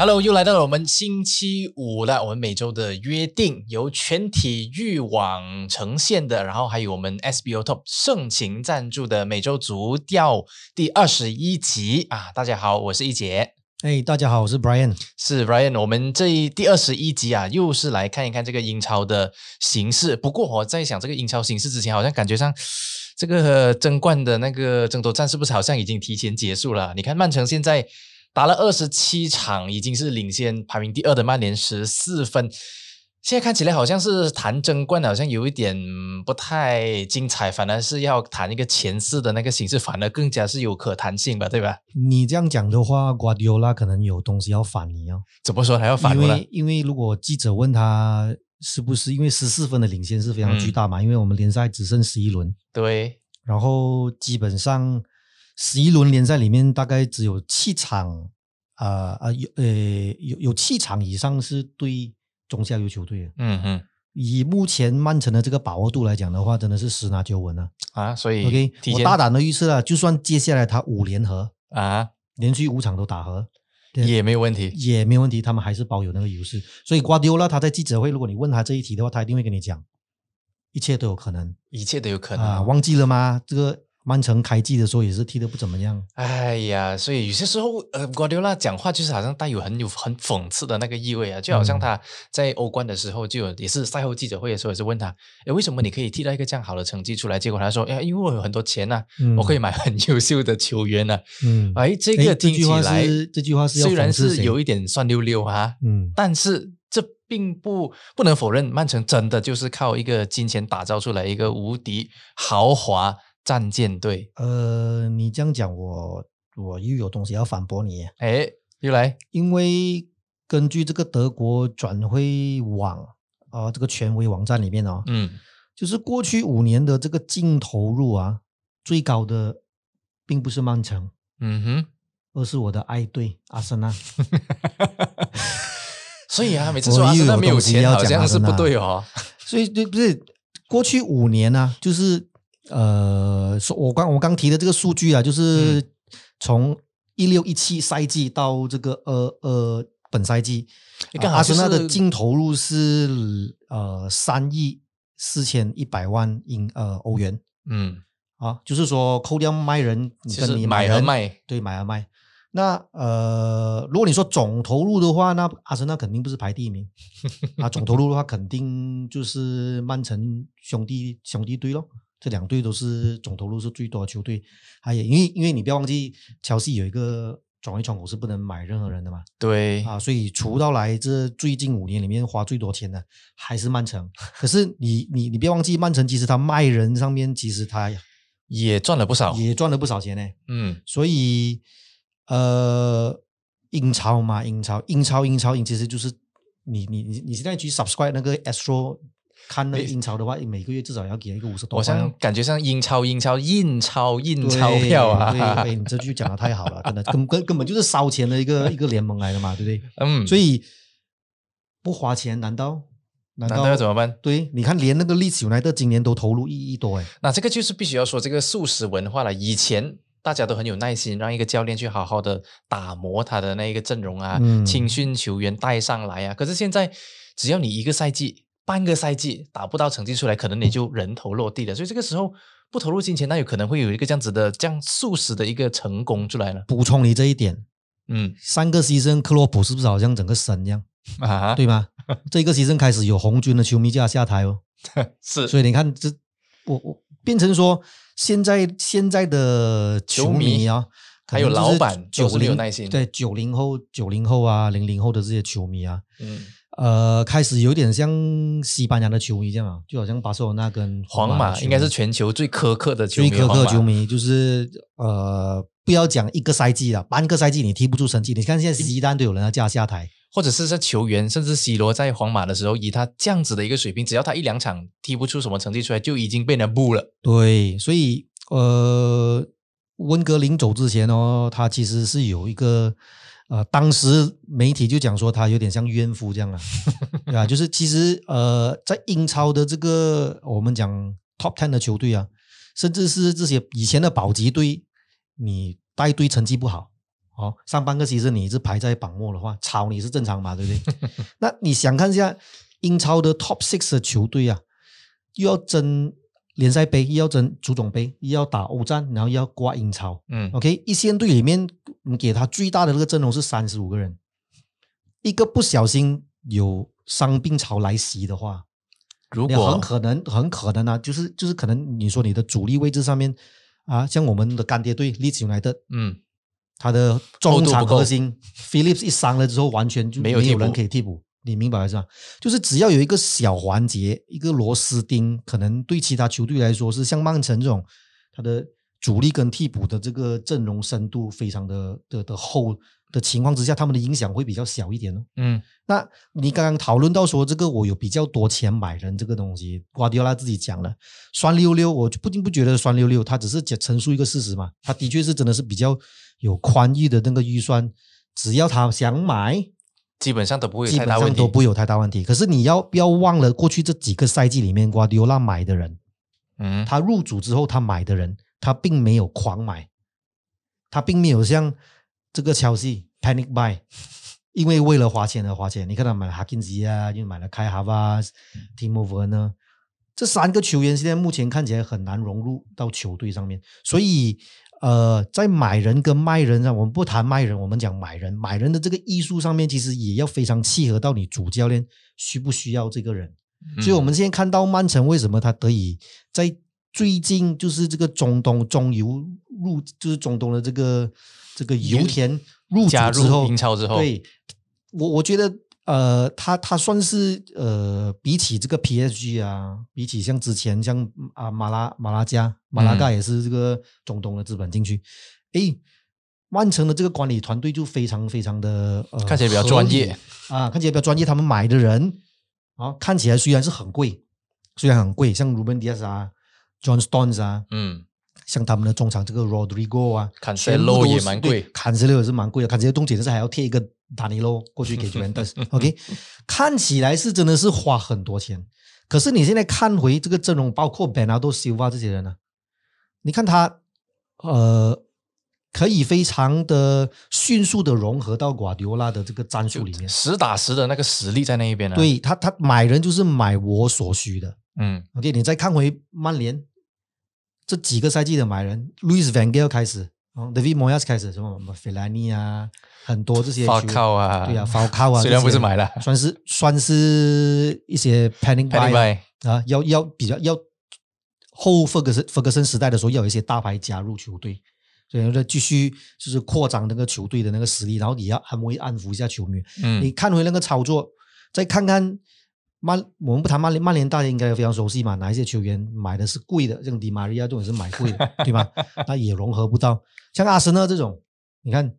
Hello，又来到了我们星期五了。我们每周的约定由全体育网呈现的，然后还有我们 SBO Top 盛情赞助的每周足调第二十一集啊！大家好，我是一杰。哎，大家好，我是 Brian，是 Brian。我们这一第二十一集啊，又是来看一看这个英超的形势。不过我在想这个英超形势之前，好像感觉上这个争冠的那个争夺战是不是好像已经提前结束了？你看曼城现在。打了二十七场，已经是领先排名第二的曼联十四分。现在看起来好像是谈争冠，好像有一点不太精彩，反而是要谈一个前四的那个形式，反而更加是有可谈性吧，对吧？你这样讲的话，瓜迪奥拉可能有东西要反你哦。怎么说还要反？因为因为如果记者问他是不是因为十四分的领先是非常巨大嘛？因为我们联赛只剩十一轮，对，然后基本上。十一轮联赛里面大概只有七场，啊啊有呃有有七场以上是对中下游球队。嗯嗯，以目前曼城的这个把握度来讲的话，真的是十拿九稳啊！啊，所以 OK，我大胆的预测啊，就算接下来他五连和啊，连续五场都打和，也没有问题，也没有问题，他们还是保有那个优势。所以瓜迪奥拉他在记者会，如果你问他这一题的话，他一定会跟你讲，一切都有可能，一切都有可能啊！忘记了吗？这个。曼城开季的时候也是踢得不怎么样。哎呀，所以有些时候，呃，瓜迪奥拉讲话就是好像带有很有很讽刺的那个意味啊，就好像他在欧冠的时候就有也是赛后记者会的时候也是问他，哎，为什么你可以踢到一个这样好的成绩出来？结果他说，哎，因为我有很多钱呐，我可以买很优秀的球员呢。嗯，哎，这个听起来这句话是虽然是有一点酸溜溜啊，嗯，但是这并不不能否认，曼城真的就是靠一个金钱打造出来一个无敌豪华。战舰队，呃，你这样讲，我我又有东西要反驳你。哎，又来，因为根据这个德国转会网啊，这个权威网站里面哦，嗯，就是过去五年的这个净投入啊，最高的并不是曼城，嗯哼，而是我的爱队阿森纳。所以啊，每次说阿森纳没有钱，好像是不对哦。所以对，不是过去五年呢，就是。呃，说我刚我刚提的这个数据啊，就是从一六一七赛季到这个呃呃本赛季，你看阿森纳的净投入是呃三亿四千一百万英呃欧元，嗯，啊，就是说扣掉卖人，你跟你买和卖，对，买和卖。那呃，如果你说总投入的话，那阿森纳肯定不是排第一名，啊，总投入的话肯定就是曼城兄弟兄弟队咯。这两队都是总投入是最多的球队，还有因为因为你不要忘记，乔西有一个转会窗口是不能买任何人的嘛，对啊，所以除到来这最近五年里面花最多钱的还是曼城。可是你你你别忘记，曼城其实他卖人上面其实他也赚了不少，也赚了不少钱呢。嗯，所以呃，英超嘛，英超英超英超英其实就是你你你你现在去 subscribe 那个 Astro。看那个英超的话，每个月至少要给一个五十多。我像感觉像英超，英超印钞印钞票啊！对，你这句讲的太好了，真的根根根本就是烧钱的一个一个联盟来的嘛，对不对？嗯。所以不花钱，难道难道要怎么办？对，你看连那个利兹来的今年都投入一亿多哎。那这个就是必须要说这个素食文化了。以前大家都很有耐心，让一个教练去好好的打磨他的那一个阵容啊，青训球员带上来啊。可是现在只要你一个赛季。半个赛季打不到成绩出来，可能你就人头落地了。所以这个时候不投入金钱，那有可能会有一个这样子的这样速食的一个成功出来了。补充你这一点，嗯，三个牺牲，克洛普是不是好像整个神一样啊？对吗？这个牺牲开始有红军的球迷就要下台哦。是，所以你看，这我我变成说，现在现在的球迷啊，还有老板九零对九零后、九零后啊、零零后的这些球迷啊，嗯。呃，开始有点像西班牙的球迷这样啊，就好像巴塞罗那跟皇马应该是全球最苛刻的球迷。最苛刻球迷就是呃，不要讲一个赛季了，半个赛季你踢不出成绩。你看现在西单都有人要叫下台，或者是在球员，甚至 C 罗在皇马的时候，以他这样子的一个水平，只要他一两场踢不出什么成绩出来，就已经被人布了。对，所以呃，温格临走之前哦，他其实是有一个。呃，当时媒体就讲说他有点像冤夫这样啊，对吧？就是其实呃，在英超的这个我们讲 top ten 的球队啊，甚至是这些以前的保级队，你带队成绩不好哦，上半个其实你一直排在榜末的话，炒你是正常嘛，对不对？那你想看一下英超的 Top Six 的球队啊，又要争联赛杯，又要争足总杯，又要打欧战，然后又要挂英超。嗯 OK，一线队里面你给他最大的那个阵容是三十五个人，一个不小心有伤病潮来袭的话，你如果很可能很可能啊，就是就是可能你说你的主力位置上面啊，像我们的干爹队利兹来的嗯他的中场核心 Phillips 一伤了之后，完全就没有人可以替补。你明白是吧？就是只要有一个小环节，一个螺丝钉，可能对其他球队来说是像曼城这种，他的主力跟替补的这个阵容深度非常的的的厚的情况之下，他们的影响会比较小一点哦。嗯那你刚刚讨论到说这个我有比较多钱买人这个东西，瓜迪奥拉自己讲了，酸溜溜，我就不禁不觉得酸溜溜，他只是讲陈述一个事实嘛，他的确是真的是比较有宽裕的那个预算，只要他想买，基本上都不会有基本上太大问题。都不会有太大问题。可是你要不要忘了过去这几个赛季里面，瓜迪奥拉买的人，嗯，他入主之后他买的人，他并没有狂买，他并没有像这个切尔西 panic buy，因为为了花钱而花钱。你看他买了哈金吉啊，又买了开哈巴、蒂莫弗呢，这三个球员现在目前看起来很难融入到球队上面，所以。呃，在买人跟卖人上，我们不谈卖人，我们讲买人。买人的这个艺术上面，其实也要非常契合到你主教练需不需要这个人。嗯所以我们现在看到曼城为什么他得以在最近就是这个中东中游入，就是中东的这个这个油田入主加入之后，英超之后对我我觉得呃，他他算是呃，比起这个 PSG 啊，比起像之前像啊马拉马拉加马拉嗯加也是这个中东的资本进去，诶。曼城的这个管理团队就非常非常的呃，看起来比较专业啊，看起来比较专业。他们买的人啊，看起来虽然是很贵，虽然很贵，像 Ruben Dias 啊、John Stones 啊，嗯，像他们的中场这个 Rodrigo 啊部都是也蛮贵对，Cancelo 也是蛮贵的，Cancelo 重点是还要贴一个 Danilo 过去给 Juventus。OK，看起来是真的是花很多钱，可是你现在看回这个阵容，包括 Bernardo Silva 这些人呢、你看他呃。可以非常的迅速的融合到瓜迪奥拉的这个战术里面，实打实的那个实力在那一边呢。，对他，他买人就是买我所需的。嗯 OK，你再看回曼联这几个赛季的买人，Luis Van Gaal 开始，哦，David Moyes 开始，什么什么费兰尼啊，很多这些法球员。靠啊，对啊，法靠啊，虽然不是买了。算是算是一些 panic buy 啊，要要比较要后弗格森弗格森时代的时候，要有一些大牌加入球队，所以再继续就是扩张那个球队的那个实力，然后也要安慰安抚一下球迷。你嗯，看回那个操作，再看看曼，我们不谈曼联，曼联大家应该非常熟悉嘛，哪一些球员买的是贵的，像迪马利亚这种是买贵的，对吧？那也融合不到。像阿森纳这种，你看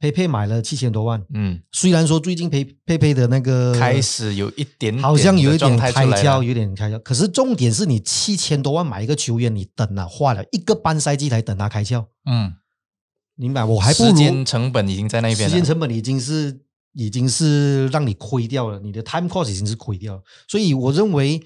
佩佩买了七千多万，嗯，虽然说最近佩佩佩的那个开始有一点点好像有一点开窍，有点开窍。可是重点是你七千多万买一个球员，你等了花了一个半赛季才等他开窍，嗯，明白？我还不如时间成本已经在那边时间。成本已经是已经是让你亏掉了，你的 time cost 已经是亏掉了。所以我认为，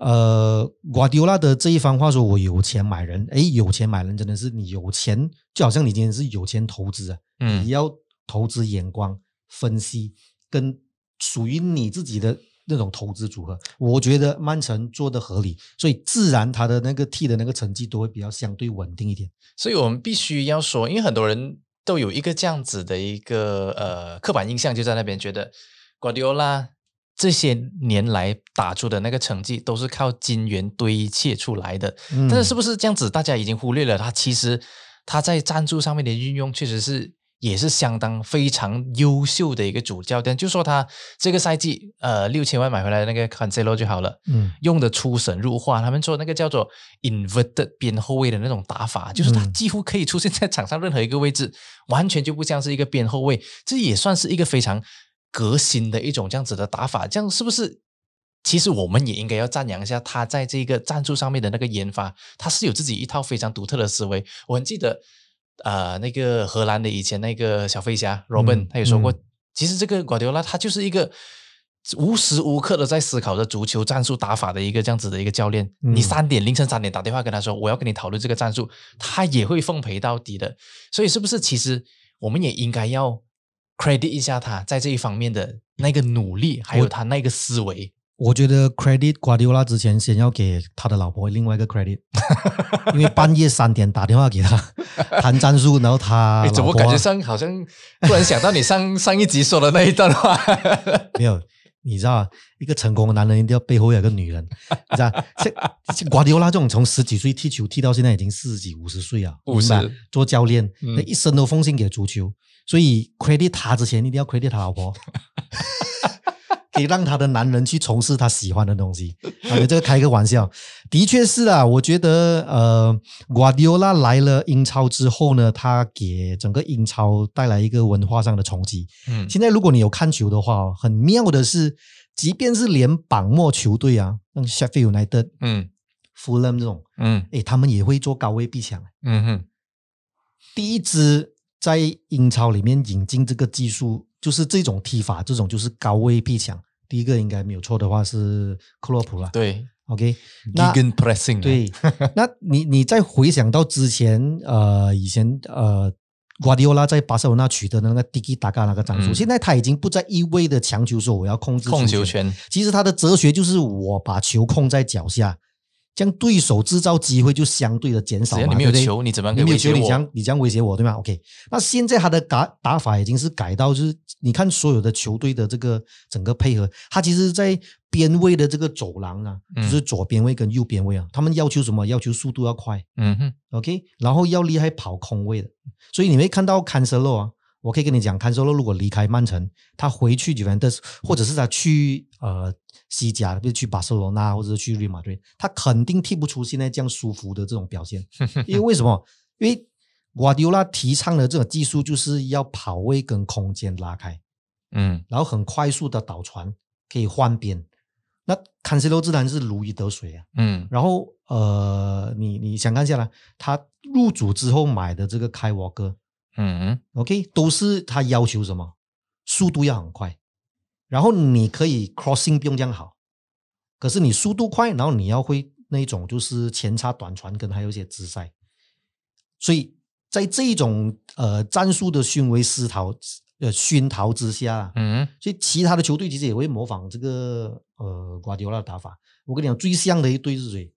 呃，瓜迪奥拉的这一番话说，我有钱买人，诶，有钱买人真的是你有钱，就好像你今天是有钱投资啊，嗯你要投资眼光、分析跟属于你自己的。那种投资组合，我觉得曼城做的合理，所以自然他的那个 T 的那个成绩都会比较相对稳定一点。所以我们必须要说，因为很多人都有一个这样子的一个呃刻板印象，就在那边觉得瓜迪奥拉这些年来打出的那个成绩都是靠金元堆砌出来的。嗯但是是不是这样子，大家已经忽略了他其实他在赞助上面的运用确实是。也是相当非常优秀的一个主教练，就说他这个赛季，呃，六千万买回来的那个 Cancelo 就好了，嗯用的出神入化。他们说那个叫做 inverted 边后卫的那种打法，就是他嗯几乎可以出现在场上任何一个位置，完全就不像是一个边后卫。这也算是一个非常革新的一种这样子的打法。这样是不是？其实我们也应该要赞扬一下他在这个战术上面的那个研发，他是有自己一套非常独特的思维。我很记得，呃，那个荷兰的以前那个小飞侠 Robin，、嗯他也说过，嗯其实这个瓜迪奥拉他就是一个无时无刻的在思考着足球战术打法的一个这样子的一个教练。嗯你三点凌晨三点打电话跟他说，我要跟你讨论这个战术，他也会奉陪到底的。所以是不是其实我们也应该要 credit 一下他在这一方面的那个努力，还有他那个思维。我觉得 credit 瓜迪奥拉之前先要给他的老婆另外一个 credit，因为半夜三点打电话给他 谈战术，然后他哎，怎么感觉上好像突然想到你上 上一集说的那一段话？没有？你知道啊，一个成功的男人一定要背后有个女人，你知道？像像瓜迪奥拉这种从十几岁踢球踢到现在已经四十几五十岁啊，五十做教练，嗯他一生都奉献给足球，所以 credit 他之前一定要 credit 他老婆。可以让他的男人去从事他喜欢的东西。啊，这个开个玩笑，的确是啊。我觉得呃，瓜迪奥拉来了英超之后呢，他给整个英超带来一个文化上的冲击。嗯现在如果你有看球的话哦，很妙的是，即便是连榜末球队啊，像 Sheffield United、嗯 Fulham 这种，嗯诶，他们也会做高位逼抢。嗯哼第一支在英超里面引进这个技术，就是这种踢法，这种就是高位逼抢。第一个应该没有错的话是克洛普了。对 OK，那 pressing 啊对，那你你再回想到之前呃以前呃。瓜迪奥拉在巴塞罗那取得的那个 Tiki Taka 那个战术，嗯现在他已经不再一味的强求说我要控制控球球权，其实他的哲学就是我把球控在脚下，这样对手制造机会就相对的减少嘛。只要你没有球，你怎么样可以你没有球，你威胁我这样你这样威胁我，对吗？OK，那现在他的打打法已经是改到，就是你看所有的球队的这个整个配合，他其实在边位的这个走廊啊，嗯就是左边位跟右边位啊，他们要求什么？要求速度要快嗯哼，，OK，然后要厉害跑空位的，所以你会看到坎塞洛啊。我可以跟你讲，坎塞洛如果离开曼城，他回去 Juventus，或者是他去呃西甲，比如去巴塞罗那，或者是去瑞马队，他肯定踢不出现在这样舒服的这种表现。因为为什么？因为瓜迪奥拉提倡的这种技术就是要跑位跟空间拉开，嗯然后很快速的倒传，可以换边。那坎塞洛自然是如鱼得水啊。嗯然后呃，你你想看下来，他入主之后买的这个开沃哥嗯，OK，都是他要求什么？速度要很快，然后你可以 crossing 不用这样好，可是你速度快，然后你要会那种就是前插短传跟还有一些直塞，所以在这一种呃战术的熏为思陶呃熏陶之下，嗯所以其他的球队其实也会模仿这个呃瓜迪奥拉的打法。我跟你讲，最像的一队是谁？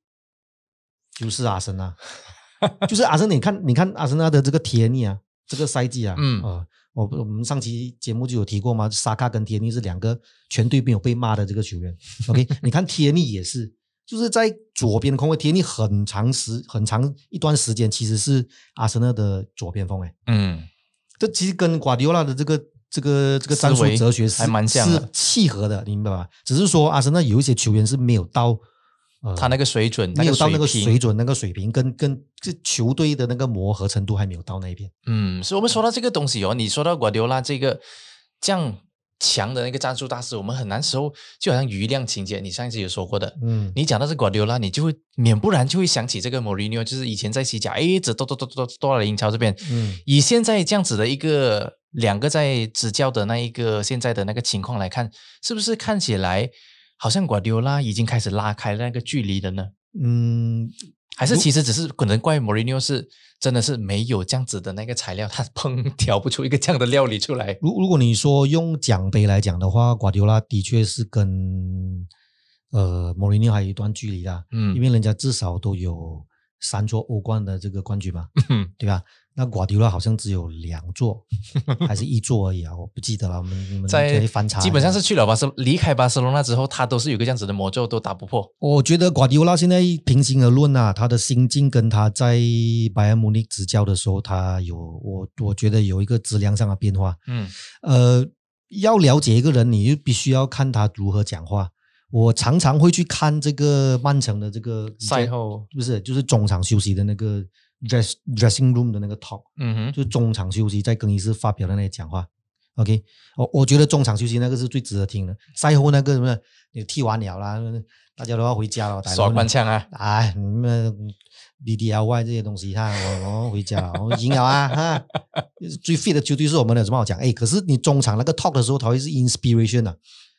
就是阿森纳，就是阿森纳。你看，你看阿森纳的这个铁尼啊，这个赛季啊，嗯呃，我我们上期节目就有提过嘛，沙卡跟铁尼是两个全队没有被骂的这个球员。OK，你看铁尼也是，就是在左边空位，铁尼很长时很长一段时间其实是阿森纳的左边锋哎。嗯这其实跟瓜迪奥拉的这个这个这个战术哲学是还蛮像的是契合的，你明白吧？只是说阿森纳有一些球员是没有到呃，他那个水准，没有到那个水准、那个水平，跟跟这球队的那个磨合程度还没有到那边。嗯，所以我们说到这个东西哦，你说到瓜迪奥拉这个这样强的那个战术大师，我们很难时候就好像余量情节，你上一次有说过的，嗯，你讲到这瓜迪奥拉，你就会免不然就会想起这个莫里尼奥，就是以前在西甲，哎，一直都都都都都到了英超这边，嗯。以现在这样子的一个两个在执教的那一个现在的那个情况来看，是不是看起来好像瓜迪奥拉已经开始拉开那个距离了呢？嗯，还是其实只是可能怪莫里尼奥是真的是没有这样子的那个材料，他烹调不出一个这样的料理出来。如如果你说用奖杯来讲的话，瓜迪奥拉的确是跟呃莫里尼奥还有一段距离的，嗯因为人家至少都有三座欧冠的这个冠军嘛，嗯对吧？那瓜迪奥拉好像只有两座，还是一座而已啊，我不记得了。我们你们可在以翻查。基本上是去了巴塞，离开巴塞罗那之后，他都是有个这样子的魔咒，都打不破。我觉得瓜迪奥拉现在平心而论啊，他的心境跟他在拜仁慕尼执教的时候，他有我我觉得有一个质量上的变化。嗯呃，要了解一个人，你就必须要看他如何讲话。我常常会去看这个曼城的这个赛后，不是就是中场休息的那个 dress dressing room 的那个 talk，嗯哼，就是中场休息在更衣室发表的那些讲话。OK，我我觉得中场休息那个是最值得听的。赛后那个什么，你踢完了啦，大家都要回家了，耍官腔啊，哎，你们 D D L Y 这些东西，哈，我我回家了，我赢 了啊，哈，最 fit 的球队是我们的，有什么好讲？哎，可是你中场那个 talk 的时候，它会是 inspiration 啊，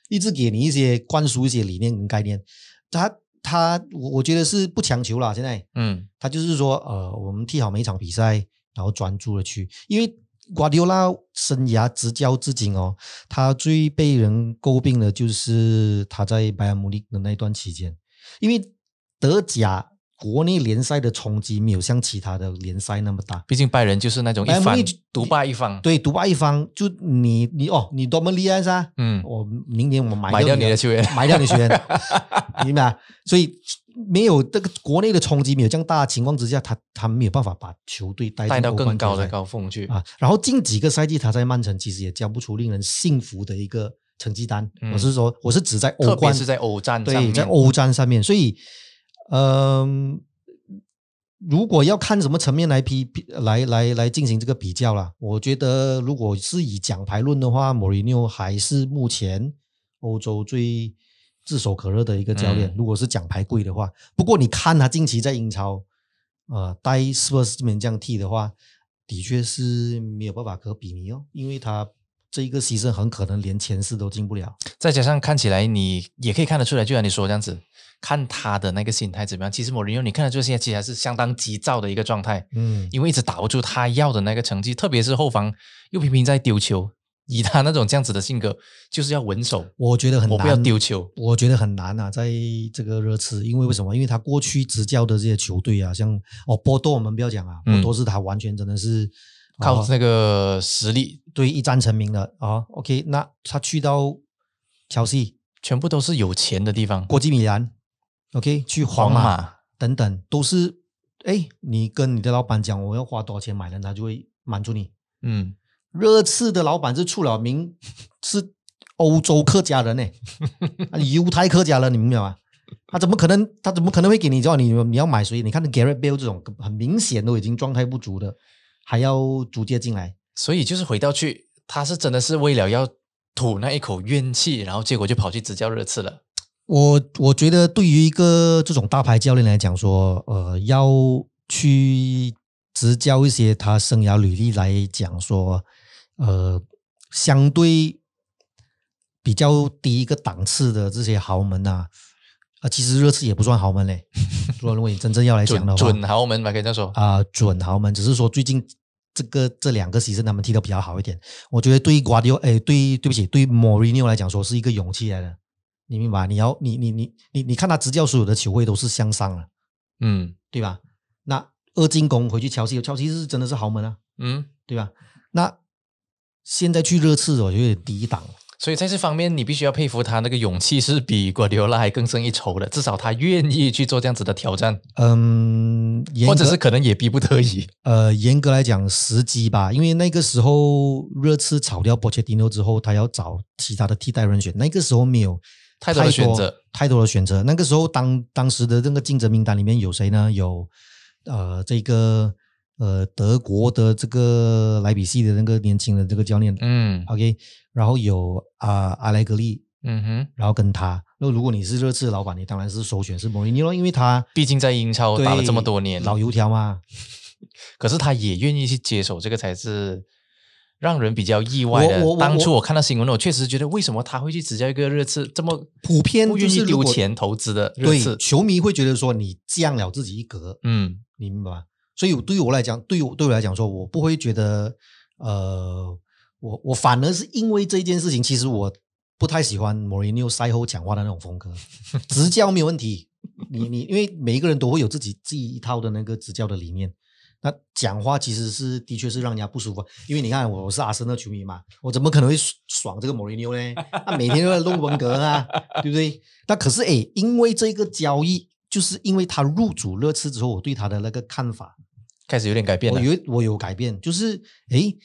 一直给你一些灌输一些理念跟概念。他他，我我觉得是不强求啦，现在。嗯。他就是说，呃，我们踢好每一场比赛，然后专注的去，因为瓜迪奥拉生涯执教至今哦，他最被人诟病的就是他在拜仁慕尼的那一段期间，因为德甲国内联赛的冲击没有像其他的联赛那么大。毕竟拜仁就是那种一方独霸一方，对，独霸一方，就你你哦，你多么厉害噻！嗯，我明年我买买掉你的球员，买掉你球员，明白？所以没有这个国内的冲击没有这样大的情况之下，他他没有办法把球队带带到更高的高峰去。啊。然后近几个赛季他在曼城其实也交不出令人信服的一个成绩单。嗯我是说，我是指在欧冠是在欧战上对，面，在欧战上面，所以，嗯、如果要看什么层面来批批来来来进行这个比较啦，我觉得如果是以奖牌论的话，莫里纽还是目前欧洲最炙手可热的一个教练。嗯如果是奖牌贵的话，不过你看他近期在英超，呃，带 Spurs 这边这样踢的话，的确是没有办法可比拟哦，因为他这一个牺牲很可能连前四都进不了。再加上看起来你也可以看得出来，就像你说这样子，看他的那个心态怎么样。其实某人用你看得出现在其实还是相当急躁的一个状态，嗯，因为一直打不出他要的那个成绩，特别是后防又频频在丢球。以他那种这样子的性格，就是要稳守，我觉得很难，我不要丢球。我觉得很难啊，在这个热刺，因为为什么？因为他过去执教的这些球队啊，像哦波多，我们不要讲啊，嗯波多是他完全真的是哦靠那个实力，对一战成名的啊。OK，那他去到乔西、全部都是有钱的地方。国际米兰，OK，去皇皇马马，等等，都是哎，你跟你的老板讲我要花多少钱买人，他就会满足你。嗯，热刺的老板是出了名，是欧洲客家人呢，啊犹太客家人，你明白吗？他怎么可能？他怎么可能会给你叫你你要买谁？你看 Garrett Bale 这种很明显都已经状态不足的，还要租借进来，所以就是回到去，他是真的是为了要吐那一口怨气，然后结果就跑去执教热刺了。我我觉得对于一个这种大牌教练来讲说，呃，要去执教一些他生涯履历来讲说，呃，相对比较低一个档次的这些豪门啊，啊，其实热刺也不算豪门嘞。如果如果你真正要来讲的准话，准豪门吧，可以这样说。啊、准豪门，只是说最近这个这两个席 e 他们踢得比较好一点。我觉得对于瓜迪奥，哎，对，对不起，对莫里纽来讲说是一个勇气来的，你明白？你要你你你你你看他执教所有的球会都是向上了，嗯对吧？那二进攻回去乔西，乔西是真的是豪门啊，嗯，对吧？那现在去热刺，我觉得有点低档。所以在这方面，你必须要佩服他那个勇气，是比瓜迪奥拉还更胜一筹的。至少他愿意去做这样子的挑战，嗯，或者是可能也逼不得已。呃，严格来讲时机吧，因为那个时候热刺炒掉波切蒂诺之后，他要找其他的替代人选，那个时候没有太多的选择，太多的选择。那个时候当当时的那个竞争名单里面有谁呢？有呃这个呃德国的这个莱比锡的那个年轻的这个教练、嗯 o k 然后有啊、阿莱格利，嗯哼，然后跟他。那如果你是热刺的老板，你当然是首选是莫里尼奥，因为他毕竟在英超打了这么多年，老油条嘛。可是他也愿意去接手，这个才是让人比较意外的当初我看到新闻，我确实觉得为什么他会去执教一个热刺这么普遍不愿意丢钱投资的热刺？球迷会觉得说你降了自己一格，嗯你明白吗？所以对于我来讲，对于我对我来讲说，我不会觉得，呃，我我反而是因为这件事情，其实我不太喜欢莫里纽赛后讲话的那种风格，执教没有问题，你你因为每一个人都会有自己自己一套的那个执教的理念。那讲话其实是的确是让人家不舒服，因为你看我是阿森纳球迷嘛，我怎么可能会爽这个莫里纽呢？他每天都在弄文革啊，对不对？那可是诶，因为这个交易，就是因为他入主热刺之后，我对他的那个看法，开始有点改变我。有我有改变，就是诶，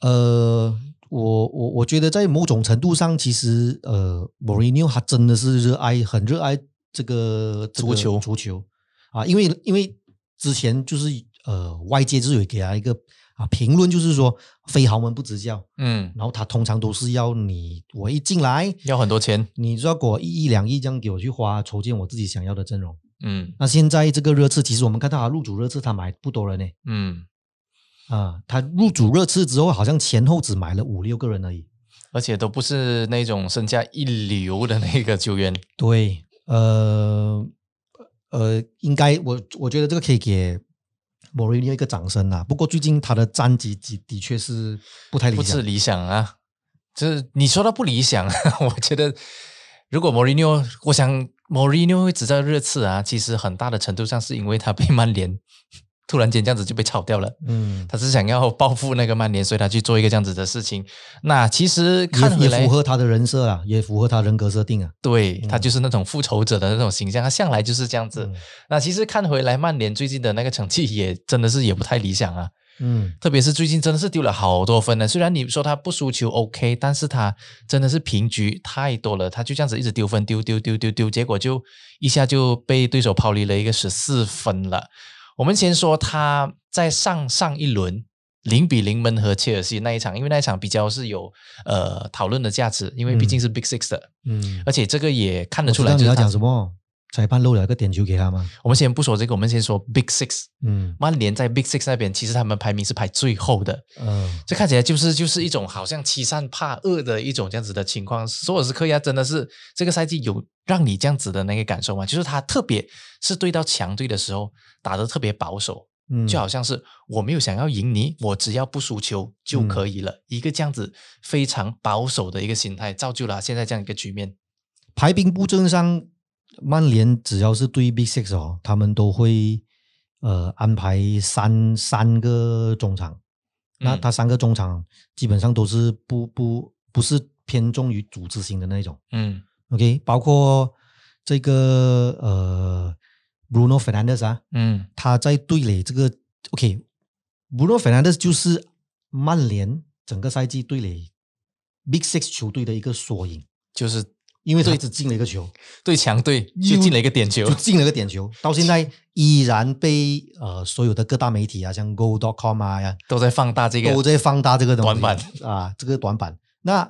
呃，我我我觉得在某种程度上，其实呃，莫里纽他真的是热爱很热爱这个这个足球足球啊，因为因为之前就是呃外界就是有给他一个啊评论，就是说非豪门不执教，嗯，然后他通常都是要你我一进来，要很多钱。你就要给我一亿两亿这样给我去花，筹建我自己想要的阵容。嗯那现在这个热刺，其实我们看到他入主热刺，他买不多了呢。嗯，啊，他入主热刺之后，好像前后只买了五六个人而已。而且都不是那种身价一流的那个球员。对，呃呃，应该我我觉得这个可以给莫瑞尼奥一个掌声啊。不过最近他的战绩的的确是不太理想不是。理想啊。就是你说他不理想，我觉得如果莫里尼奥，我想莫里尼奥会执教热刺啊，其实很大的程度上是因为他被曼联突然间这样子就被炒掉了。嗯，他是想要报复那个曼联，所以他去做一个这样子的事情。那其实看回来也也符，合他的人设啊，也符合他人格设定啊。对他就是那种复仇者的那种形象，他向来就是这样子。嗯那其实看回来，曼联最近的那个成绩也真的是也不太理想啊。嗯特别是最近真的是丢了好多分呢。虽然你说他不输球 OK，但是他真的是平局太多了，他就这样子一直丢分，丢丢丢丢丢，结果就一下就被对手抛离了一个十四分了。我们先说他在上上一轮零比零闷和切尔西那一场，因为那一场比较是有呃讨论的价值，因为毕竟是 Big Six 的，嗯，而且这个也看得出来就是要讲什么，裁判漏了一个点球给他吗？我们先不说这个，我们先说 Big Six。嗯曼联在 Big Six 那边，其实他们排名是排最后的。嗯这看起来就是就是一种好像欺善怕恶的一种这样子的情况。索尔斯克亚真的是这个赛季有让你这样子的那个感受吗？就是他特别是对到强队的时候打得特别保守，嗯，就好像是我没有想要赢你，我只要不输球就可以了。一个这样子非常保守的一个心态，造就了现在这样一个局面。排兵布阵上，曼联只要是对 Big Six 哦，他们都会呃安排三三个中场。那嗯他三个中场基本上都是不不不是偏重于组织型的那种。嗯 OK，包括这个呃 Bruno Fernandes 啊，嗯他在队里这个 OK，Bruno Fernandes 就是曼联整个赛季队里 Big Six 球队的一个缩影，就是因为他对只进了一个球，对强队就又进了一个点球就。进了个点球，到现在依然被呃所有的各大媒体啊，像 Go.com 啊呀，都在放大这个都在放大这个短板啊，这个短板。那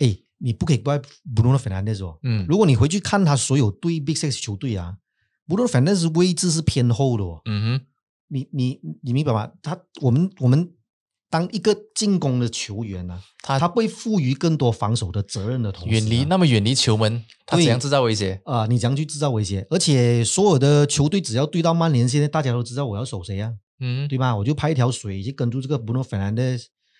哎，你不可以怪 Bruno Fernandes 哦，嗯如果你回去看他所有对 Big Six 球队啊，Bruno Fernandes 位置是偏后的哦。嗯哼你你你明白吗？他我们我们当一个进攻的球员呢、他他被赋予更多防守的责任的同时啊、远离那么远离球门，他怎样制造威胁？啊、你怎样去制造威胁？而且所有的球队只要对到曼联，现在大家都知道我要守谁啊，嗯，对吧？我就派一条水去跟住这个布诺芬兰的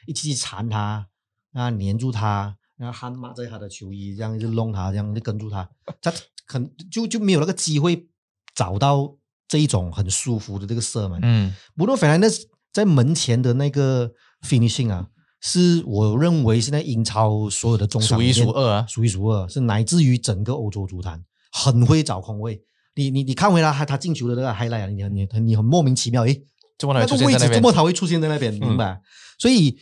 一起去缠他啊，黏住他，然后汗抹在他的球衣，这样就弄他，这样就跟住他，他可能就就没有那个机会找到这一种很舒服的这个射门。嗯 Bruno Fernandes 在门前的那个 finishing 啊，是我认为现在英超所有的中场数一数二啊数一数二，是乃至于整个欧洲足坛很会找空位。你你你看回来他他进球的那个 highlight，啊你很你你很莫名其妙，诶，这么他那个位置会出现在那边，怎么他会出现在那边？嗯明白？所以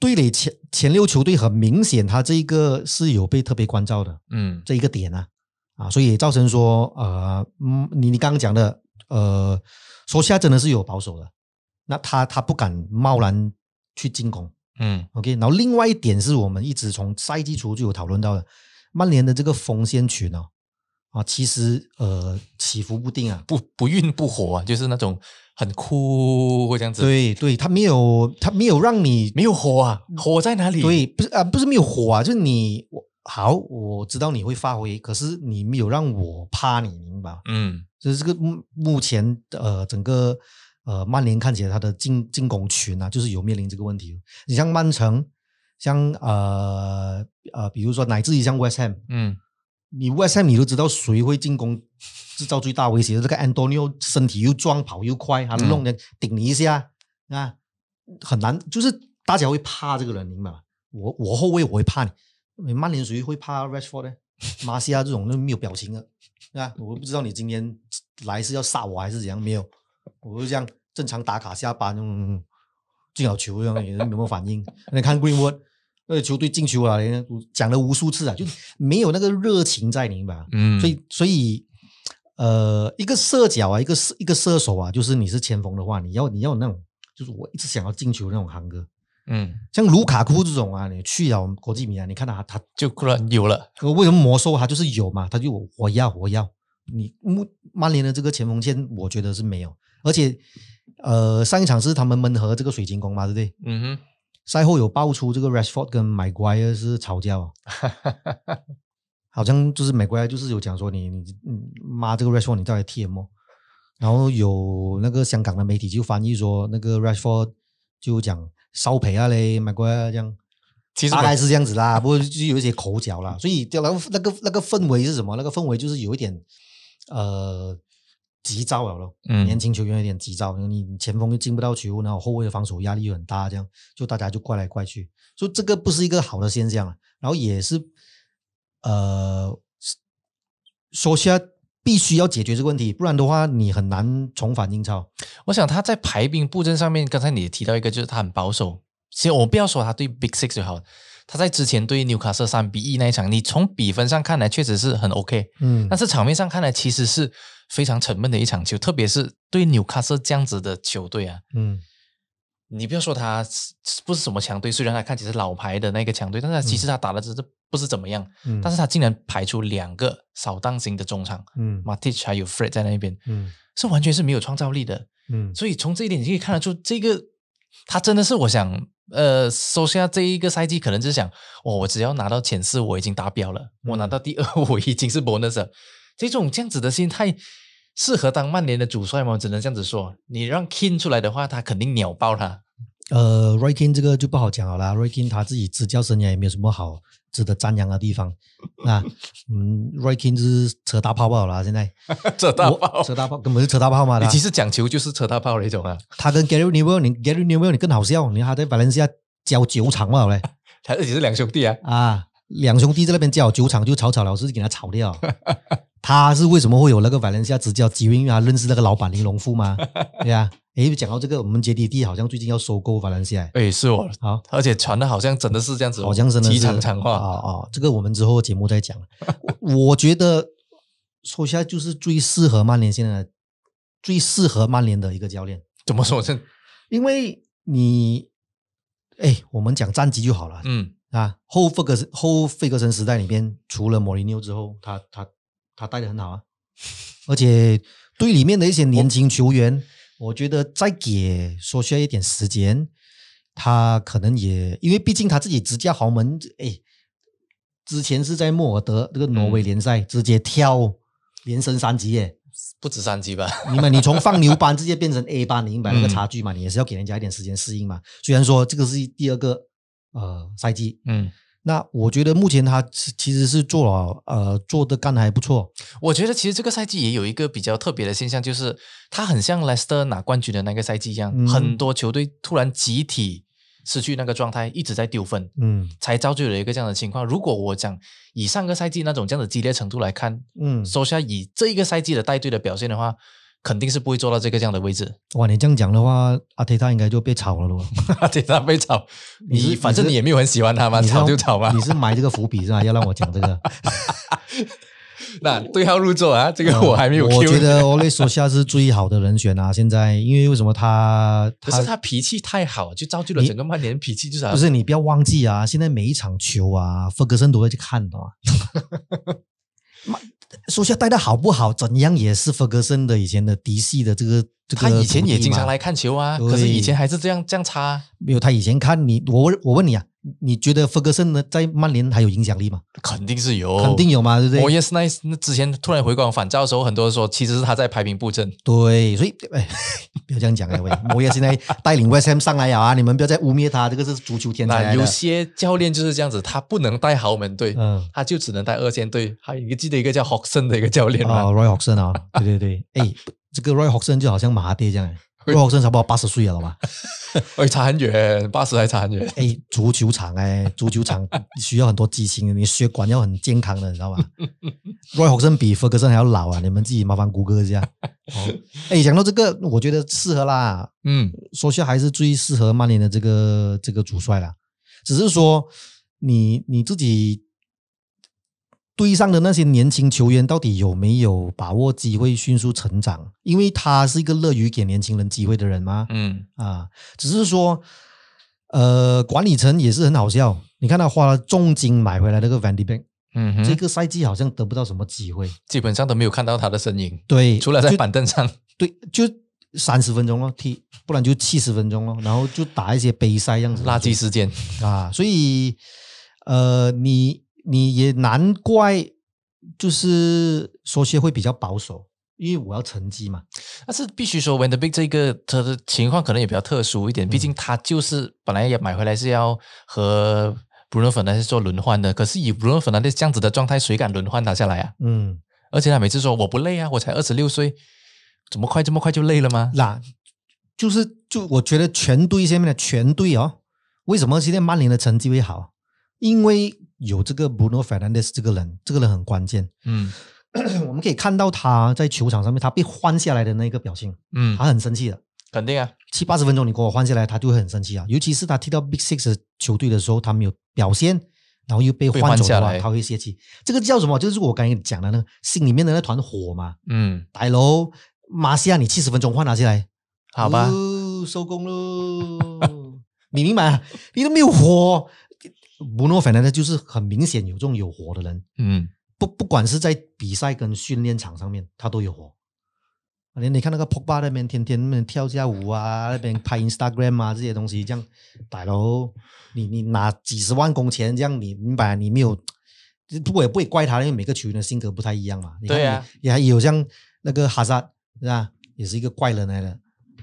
队里前前六球队很明显，他这一个是有被特别关照的。嗯这一个点啊，啊，所以也造成说，呃，嗯，你你刚刚讲的，呃，说下真的是有保守的，那他他不敢贸然去进攻。嗯，OK，然后另外一点是我们一直从赛季初就有讨论到的，曼联的这个锋线群哦，啊，其实呃起伏不定啊，不不愠不火啊，就是那种很酷这样子，，对对，他没有他没有让你没有火啊，火在哪里？对，不是啊，不是没有火啊，就是你我好，我知道你会发挥，可是你没有让我怕你，明白？嗯。就是这个目目前呃整个呃曼联看起来他的进进攻群啊，就是有面临这个问题。你像曼城，像呃呃，比如说乃至于像 West Ham，嗯你 West Ham 你都知道谁会进攻制造最大威胁的，这个 Antonio 身体又壮，跑又快，他弄人顶你一下啊，很难，就是大家会怕这个人，明白吗？我我后卫我会怕你，曼联谁会怕 Rashford 呢？马西亚这种那没有表情的，啊，我不知道你今天来是要杀我还是怎样，没有，我就这样正常打卡下班，嗯，进好球这样也没有反应。你看 Greenwood，那个，球队进球了，人家讲了无数次啊，就没有那个热情在，你明白？嗯，所以，所以，呃，一个射脚啊，一个射一个射手啊，就是你是前锋的话，你要你要那种，就是我一直想要进球的那种行哥。嗯像卢卡库这种啊，你去了国际米兰，你看他他就突然有了，呃为什么魔兽他就是有嘛？他就我我要我要你穆曼联的这个前锋线，我觉得是没有，而且呃上一场是他们闷和这个水晶宫嘛，对不对？嗯哼赛后有爆出这个 Rashford 跟 Maguire 是吵架哦，哼，好像就是 Maguire 就是有讲说你你你妈这个 Rashford 你再来 T M，？然后有那个香港的媒体就翻译说，那个 Rashford 就讲烧赔啊嘞，买过来这样，其实大概是这样子啦，不过就有一些口角啦，所以就然后那个那个氛围是什么？那个氛围就是有一点呃急躁了咯，嗯年轻球员有点急躁，你前锋又进不到球，然后后卫的防守压力又很大，这样就大家就怪来怪去，所以这个不是一个好的现象啊。然后也是呃，说下必须要解决这个问题，不然的话你很难重返英超。我想他在排兵布阵上面，刚才你也提到一个，就是他很保守。其实我不要说他对 Big Six 就好，他在之前对纽卡斯三比一那一场，你从比分上看来确实是很 OK，嗯。但是场面上看来其实是非常沉闷的一场球，特别是对纽卡斯这样子的球队啊，嗯。你不要说他是不是什么强队，虽然他看起来是老牌的那个强队，但是他其实他打的只是不是怎么样，嗯，但是他竟然排出两个扫荡型的中场嗯。I c 还有 Fred 在那边，嗯。是完全是没有创造力的。嗯。所以从这一点你可以看得出，这个他真的是我想，呃，首先这一个赛季可能就是想，哦，我只要拿到前四，我已经达标了；我拿到第二，我已经是 bonus 了。这种这样子的心态适合当曼联的主帅吗？只能这样子说。你让 King 出来的话，他肯定鸟爆他。呃，Roy King 这个就不好讲好啦。Roy King 他自己执教生涯也没有什么好值得赞扬的地方。那嗯，Roy King 就是扯大炮炮啦，现在 扯大我炮，扯大炮根本是扯大炮嘛。你其实讲球就是扯大炮的一种啊。他跟 Gary Neville，你 Gary Neville 你更好笑，你看他在法兰西亚教酒场嘛嘞他自己是两兄弟啊。啊，两兄弟在那边教酒场就草草了事给他炒掉。他是为什么会有那个法兰西亚执教机会？因为他认识那个老板林龙富嘛，对呀、诶，讲到这个，我们杰迪蒂好像最近要收购法兰西亚，哎，是我，好，而且传的好像真的是这样子哦，好像真的是极场长话。啊啊！这个我们之后节目再讲。我我觉得说一下就是最适合曼联现在的最适合曼联的一个教练，怎么说？这因为你哎，我们讲战绩就好了。嗯啊，后费格森后费格森时代里边，除了莫里纽之后，他他他带的很好啊，而且队里面的一些年轻球员，我觉得再给说需要一点时间，他可能也因为毕竟他自己执教豪门，哎，之前是在莫尔德这个挪威联赛、直接跳连升三级耶，不止三级吧？你们你从放牛班直接变成 A 班，你明白那个差距嘛？你也是要给人家一点时间适应嘛。虽然说这个是第二个呃赛季，嗯，那我觉得目前他其其实是做了呃做的干的还不错，我觉得其实这个赛季也有一个比较特别的现象，就是他很像莱斯特拿冠军的那个赛季一样，嗯。很多球队突然集体失去那个状态，一直在丢分，嗯。才造就了一个这样的情况。如果我讲以上个赛季那种这样的激烈程度来看，嗯，收下以这一个赛季的带队的表现的话，肯定是不会做到这个这样的位置。哇，你这样讲的话，阿泰塔应该就被炒了咯。对他被炒，你你反正你也没有很喜欢他嘛，你炒就炒吧你。是埋这个伏笔是吧？要让我讲这个，那对号入座啊，这个我还没有 Q。我觉得 Ole 索夏是最好的人选啊。现在因为为什么他可是他脾气太好，就造就了整个曼联脾气就是不是你不要忘记啊，现在每一场球啊，弗格森都会去看的、啊。妈说下带的好不好，怎样也是弗格森的以前的嫡系的这个这个。他以前也经常来，看球啊，可是以前还是这样这样差啊、没有他以前看你，我问我问你啊，你觉得弗格森呢在曼联还有影响力吗？肯定是有，肯定有嘛，对不对？摩耶斯奈那之前突然回光返照的时候，很多人说其实是他在排兵布阵。对，所以哎，不要这样讲啊，喂，摩耶现在带领 West Ham 上来啊，你们不要再污蔑他，这个是足球天才有些教练就是这样子，他不能带豪门队，嗯他就只能带二线队。还有一个记得一个叫 Hodgson 的一个教练啊嘛，，Roy Hodgson 啊，对对对，哎，这个 Roy Hodgson 就好像马哈爹这样，Roy Hodgson 差不多八十岁了，好吧？哎，差很远，八十还差很远。哎，足球场哎，足球场 需要很多激情，你血管要很健康的，你知道吗？Roy Hodgson 比 Ferguson 还要老啊，你们自己麻烦谷歌一下。哦，哎，讲到这个，我觉得适合啦，嗯，说下还是最适合曼联的这个这个主帅啦。只是说你你自己队上的那些年轻球员到底有没有把握机会迅速成长？因为他是一个乐于给年轻人机会的人嘛。嗯，啊，只是说，呃，管理层也是很好笑。你看他花了重金买回来那个 Van de Beek，、嗯哼，这个赛季好像得不到什么机会。基本上都没有看到他的身影，对，除了在板凳上。对，就三十分钟咯，踢，不然就七十分钟咯，然后就打一些杯赛样子。垃圾时间。啊，所以呃，你你也难怪，就是说些会比较保守，因为我要成绩嘛。但是必须说 w e n d e Big 这个他的情况可能也比较特殊一点，毕竟他就是本来也买回来是要和 Bruno Fernandes 做轮换的，可是以 Bruno Fernandes 这样子的状态，谁敢轮换他下来啊？嗯，而且他每次说我不累啊，我才二十六岁，怎么快这么快就累了吗？那就是就我觉得全队下面的全队哦，为什么现在曼联的成绩会好？因为有这个 Bruno Fernandes 这个人，这个人很关键。嗯 我们可以看到他在球场上面，他被换下来的那个表情，嗯他，很生气的。肯定啊，七八十分钟你给我换下来，他就会很生气啊。尤其是他踢到 Big Six 的球队的时候，他没有表现，然后又被被换走的话，换下来他会泄气。这个叫什么？就是我刚才讲的那个心里面的那团火嘛。嗯，大佬，马西亚你七十分钟换拿下来，好吧，哦收工喽。你明白啊？你都没有火。布诺反正就是很明显有这种有火的人，嗯不不管是在比赛跟训练场上面，他都有火。连你看那个 Pogba 那边天天那边跳下舞啊，那边拍 Instagram 啊这些东西，这样大佬，你你拿几十万工钱，这样你明白？你没有，不过也不会怪他，因为每个球员的性格不太一样嘛。你看对啊也也还有像那个哈萨是吧，也是一个怪人来的，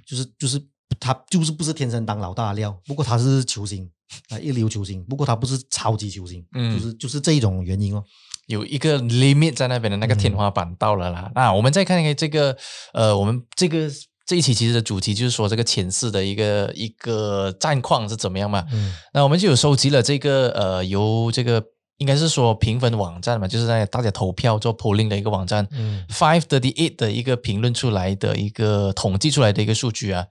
就是就是他就是不是天生当老大的料，不过他是球星啊，一流球星，不过他不是超级球星，嗯就是就是这一种原因哦。有一个 limit 在那边的那个天花板到了啦。那我们再看看这个，呃，我们这个这一期其实的主题就是说这个前四的一个一个战况是怎么样嘛？嗯那我们就有收集了这个呃，由这个应该是说评分网站嘛，就是在大家投票做 polling 的一个网站嗯，Five Thirty Eight 的一个评论出来的一个统计出来的一个数据啊，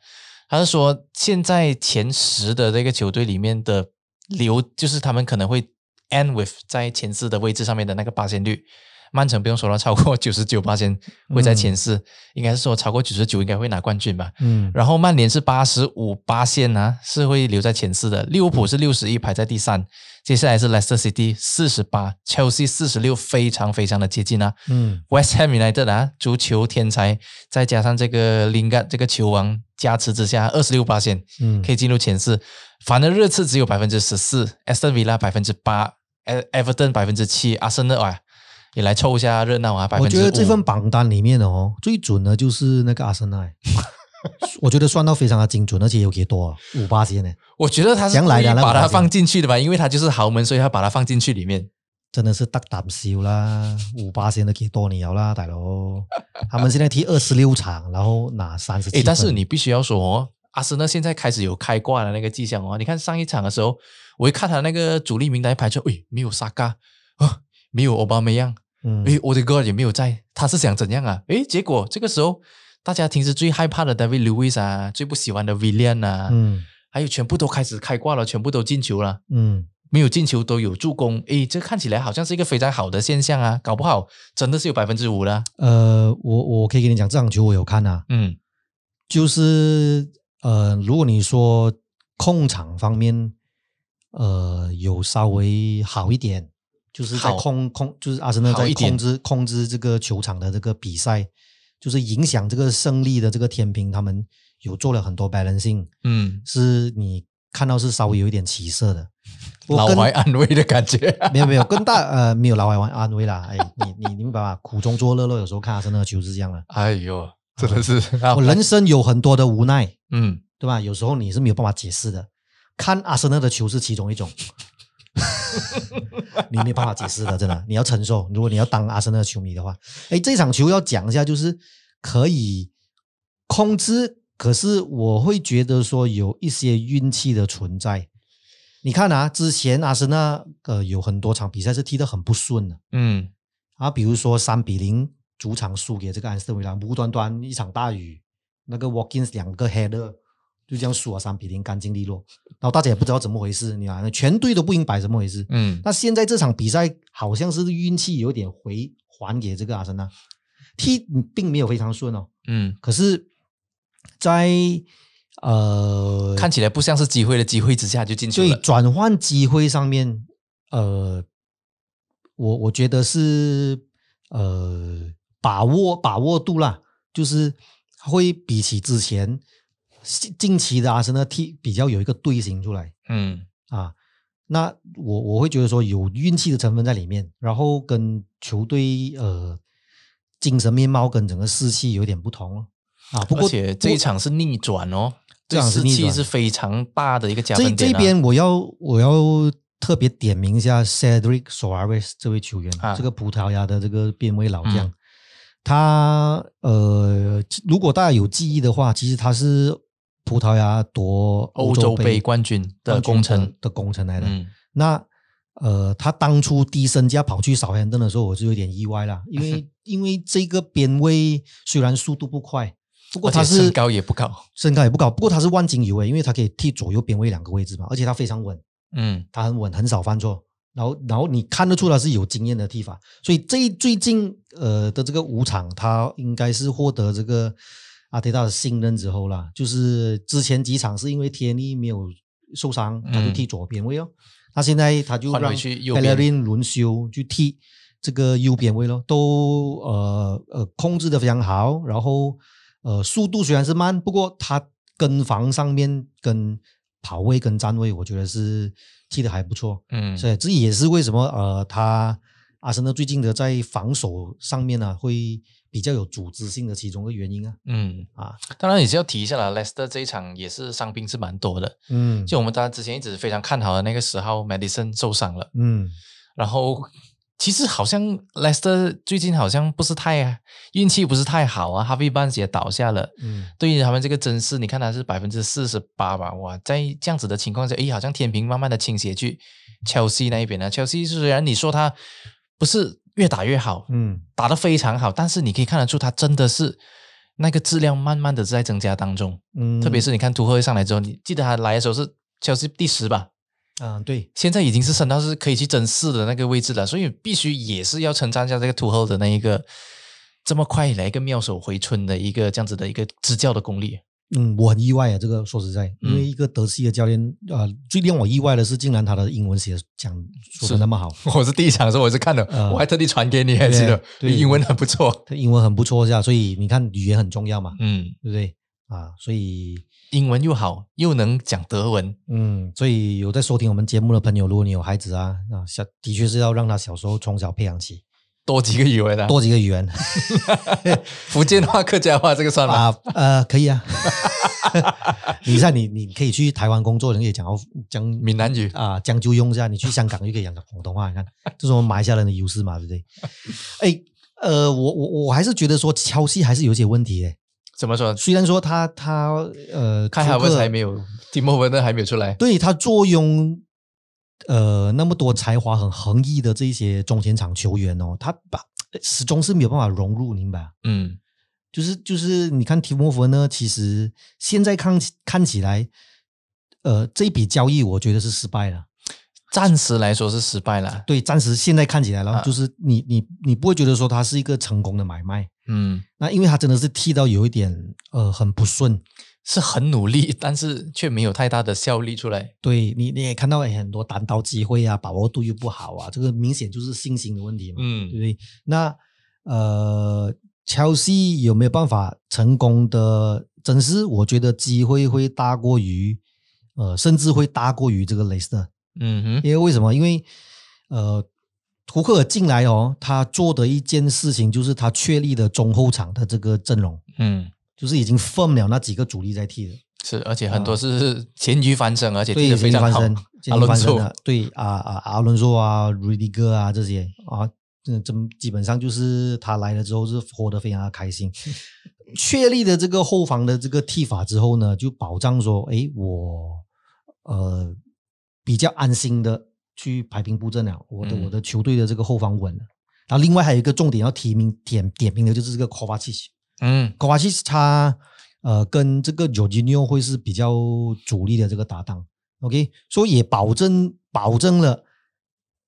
他是说现在前十的这个球队里面的留，就是他们可能会 end with 在前四的位置上面的那个八仙率。曼城不用说了，超过九十九八仙会在前四，应该是说超过九十九应该会拿冠军吧。嗯然后曼联是八十五八线啊，是会留在前四的。利物浦是六十一，排在第三。接下来是 Leicester City 四十八，Chelsea 四十六，非常非常的接近啊。嗯 West Ham United 啊，足球天才，再加上这个 Lingard 这个球王加持之下，二十六八线嗯可以进入前四。反而热刺只有百分之十四，Aston Villa 百分之八，Everton 百分之七，阿森纳啊也来凑一下热闹啊，百我。觉得这份榜单里面哦，最准的就是那个阿森纳，我觉得算到非常的精准，而且有给多啊五八千呢，我觉得他是将来的把它放进去的吧，因为他就是豪门，所以他把它放进去里面。真的是大胆笑啦，五八千的给多你了啦，大佬。他们现在踢二十六场，然后拿三十七诶，但是你必须要说哦，阿森纳现在开始有开挂的那个迹象哦。你看上一场的时候，我一看他那个主力名单排出，诶，没有沙嘎啊，没有奥巴梅扬，嗯诶，我的 God 也没有在，他是想怎样啊？诶，结果这个时候大家平时最害怕的 David Lewis 啊，最不喜欢的 Willian 啊，嗯。还有全部都开始开挂了，全部都进球了。嗯。没有进球都有助攻，诶，这看起来好像是一个非常好的现象啊，搞不好真的是有百分之五了。呃，我我可以跟你讲，这场球我有看啊，嗯。就是呃，如果你说控场方面，呃，有稍微好一点，就是在控控，就是阿森纳在控制控制这个球场的这个比赛，就是影响这个胜利的这个天平，他们有做了很多 balancing，嗯，是你看到是稍微有一点起色的。老怀安慰的感觉。没有没有更大呃没有老怀安安慰啦，哎，你你你明白吧？苦中作乐乐，有时候看阿森纳的球是这样的。哎呦，真的是，我人生有很多的无奈，嗯，对吧？有时候你是没有办法解释的。看阿森纳的球是其中一种，你没有办法解释的，真的，你要承受。如果你要当阿森纳球迷的话，哎，这场球要讲一下，就是可以控制，可是我会觉得说有一些运气的存在。你看啊，之前阿森纳呃有很多场比赛是踢得很不顺的嗯啊，比如说三比零主场输给这个安斯顿维拉，无端端一场大雨，那个 Watkins 两个 header 就这样输了三比零，干净利落。然后大家也不知道怎么回事，你看全队都不明白怎么回事。嗯，那现在这场比赛好像是运气有点回还给这个阿森纳，踢并没有非常顺哦，嗯，可是在呃看起来不像是机会的机会之下就进球对了。转换机会上面，呃，我我觉得是呃把握把握度啦，就是会比起之前近近期的阿森纳踢比较有一个队形出来嗯啊。那我我会觉得说有运气的成分在里面，然后跟球队呃精神面貌跟整个士气有点不同哦。啊，不过而且这一场是逆转哦，这场是士气是非常大的一个加这分点、啊。这边我要我要特别点名一下 Cedric Soares 这位球员，啊这个葡萄牙的这个边卫老将，他呃，如果大家有记忆的话，其实他是葡萄牙夺欧洲杯杯冠军的冠军功臣。的功臣来的。嗯。那呃，他当初低身价跑去少汉顿的时候，我就有点意外了，因为 因为这个边位虽然速度不快，不过他是身高也不高，身高也不高，不过他是万金油诶，因为他可以踢左右边位两个位置嘛，而且他非常稳，嗯。他很稳，很少犯错。然后，然后你看得出他是有经验的踢法，所以这最近呃的这个五场，他应该是获得这个阿迪达的信任之后啦。就是之前几场是因为天意没有受伤，他就嗯踢左边位哦。他现在他就回让去 e 边 l l i n 轮休去踢这个右边位咯，都呃呃控制的非常好。然后呃速度虽然是慢，不过他跟防上面跟跑位跟站位，我觉得是踢的还不错。嗯，所以这也是为什么呃，他阿森纳最近的在防守上面呢、会比较有组织性的其中一个原因啊。嗯，啊，当然也是要提一下了 l e s t e r 这一场也是伤兵是蛮多的，嗯。就我们大家之前一直非常看好的那个十号 Madison 受伤了，嗯。然后其实好像 Leicester 最近好像不是太运气不是太好啊，Harvey Barnes 也倒下了。嗯。对于他们这个真是，你看他是百分之四十八吧，哇，在这样子的情况下，诶，好像天平慢慢的倾斜去 Chelsea 那一边呢。Chelsea 虽然你说他不是越打越好，嗯打得非常好，但是你可以看得出他真的是那个质量慢慢的在增加当中。嗯，特别是你看图赫上来之后，你记得他来的时候是 Chelsea 第十吧，啊对，现在已经是升到是可以去争四的那个位置了，所以必须也是要称赞一下这个图赫的那一个这么快来一个妙手回春的一个这样子的一个执教的功力。嗯，我很意外啊，这个说实在，因为嗯。一个德系的教练，呃，最令我意外的是，竟然他的英文写讲说的那么好，我是第一场的时候我是看了，呃。我还特地传给你，还记得对对。英文很不错。他英文很不错，是吧，所以你看语言很重要嘛，嗯，对不对？啊？所以英文又好，又能讲德文，嗯，所以有在收听我们节目的朋友，如果你有孩子啊，啊，小的确是要让他小时候从小培养起，多几个语文啊，多几个语言 福建话、客家话这个算吗？啊，呃，可以啊。你像你你可以去台湾工作，你可以讲到讲闽南语，啊，将就用一下。你去香港就可以讲广东话，你看，这是我们马来西亚人的优势嘛，对不对？哎，呃，我我我还是觉得说敲戏还是有些问题的。怎么说？虽然说他他呃，看哈库克文还没有，蒂莫文的还没有出来。对他坐拥呃那么多才华很横溢的这些中前场球员哦，他把始终是没有办法融入，明白啊？嗯就是就是，你看提莫夫呢，其实现在看起看起来，呃，这一笔交易我觉得是失败了。暂时来说是失败了。对，暂时现在看起来了，啊就是你你你不会觉得说它是一个成功的买卖。嗯，那因为他真的是踢到有一点呃很不顺，是很努力，但是却没有太大的效力出来。对你你也看到很多单刀机会啊，把握度又不好啊，这个明显就是信心的问题嘛，嗯对不对？那呃，乔西有没有办法成功的真是我觉得机会会大过于呃，甚至会大过于这个雷斯特，嗯哼，因为为什么？因为呃，图克尔进来哦，他做的一件事情就是他确立的中后场的这个阵容，嗯，就是已经 firm 了那几个主力在踢的。是，而且很多是咸鱼翻身，而且踢对，得非常好。翻身，阿阿伦索对啊啊，阿伦索啊，瑞迪哥啊这些啊，这这基本上就是他来了之后是活得非常的开心。确立的这个后防的这个踢法之后呢，就保障说，诶，我呃比较安心的去排兵布阵了，我的、嗯我的球队的这个后防稳了。然后另外还有一个重点要提名点点名的就是这个 Kovacic。嗯。Kovacic 他呃跟这个 Jorginho 会是比较主力的这个搭档，OK，所以也保证保证了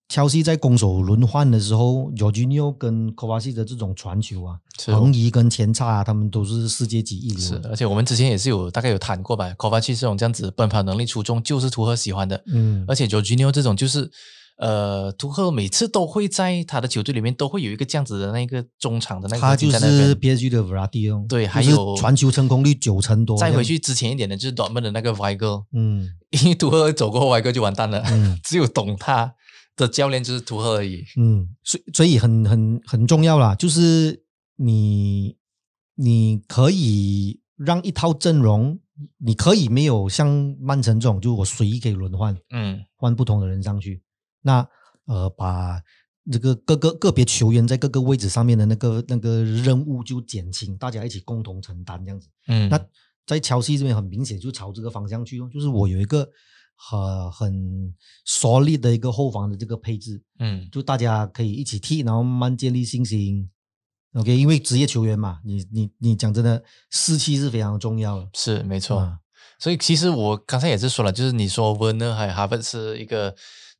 乔西在攻守轮换的时候，Jorginho 跟 Kovacic 的这种传球啊、横移跟前插啊，他们都是世界级一流是，的。而且我们之前也是有大概有谈过吧 v a c 这种这样子奔跑能力出众，就是图赫喜欢的。嗯，而且 Jorginho 这种就是，呃，图赫每次都会在他的球队里面都会有一个这样子的那个中场的那个他就是 PSG 的 Verratti 哦，对还有传球成功率九成多。再回，去之前一点的，就是 Dortmund 的那个 Weigl，嗯 因为图赫走过后，Weigl 就完蛋了，嗯 只有懂他的教练就是图赫而已。嗯，所以所以很很很重要啦，就是你你可以让一套阵容，你可以没有像曼城这种，就我随意可以轮换，嗯换不同的人上去。那呃，把这个各个个别球员在各个位置上面的那个那个任务就减轻，大家一起共同承担这样子。嗯，那在乔西这边很明显就朝这个方向去哦，就是我有一个很很 solid 的一个后防的这个配置，嗯就大家可以一起踢，然后慢慢建立信心。OK，因为职业球员嘛，你你你讲真的，士气是非常重要的。是没错。啊所以其实我刚才也是说了，就是你说 Werner 还有 Harvard 是一个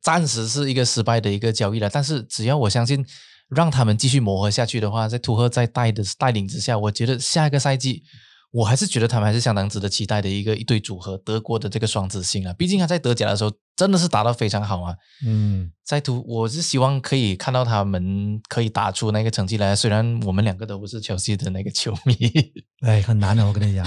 暂时是一个失败的一个交易了，但是只要我相信让他们继续磨合下去的话，在图赫在带的带领之下，我觉得下一个赛季。我还是觉得他们还是相当值得期待的一个一对组合，德国的这个双子星啊，毕竟他在德甲的时候真的是打得非常好啊。嗯，在图，我是希望可以看到他们可以打出那个成绩来。虽然我们两个都不是切尔西的那个球迷，哎，很难的，我跟你讲，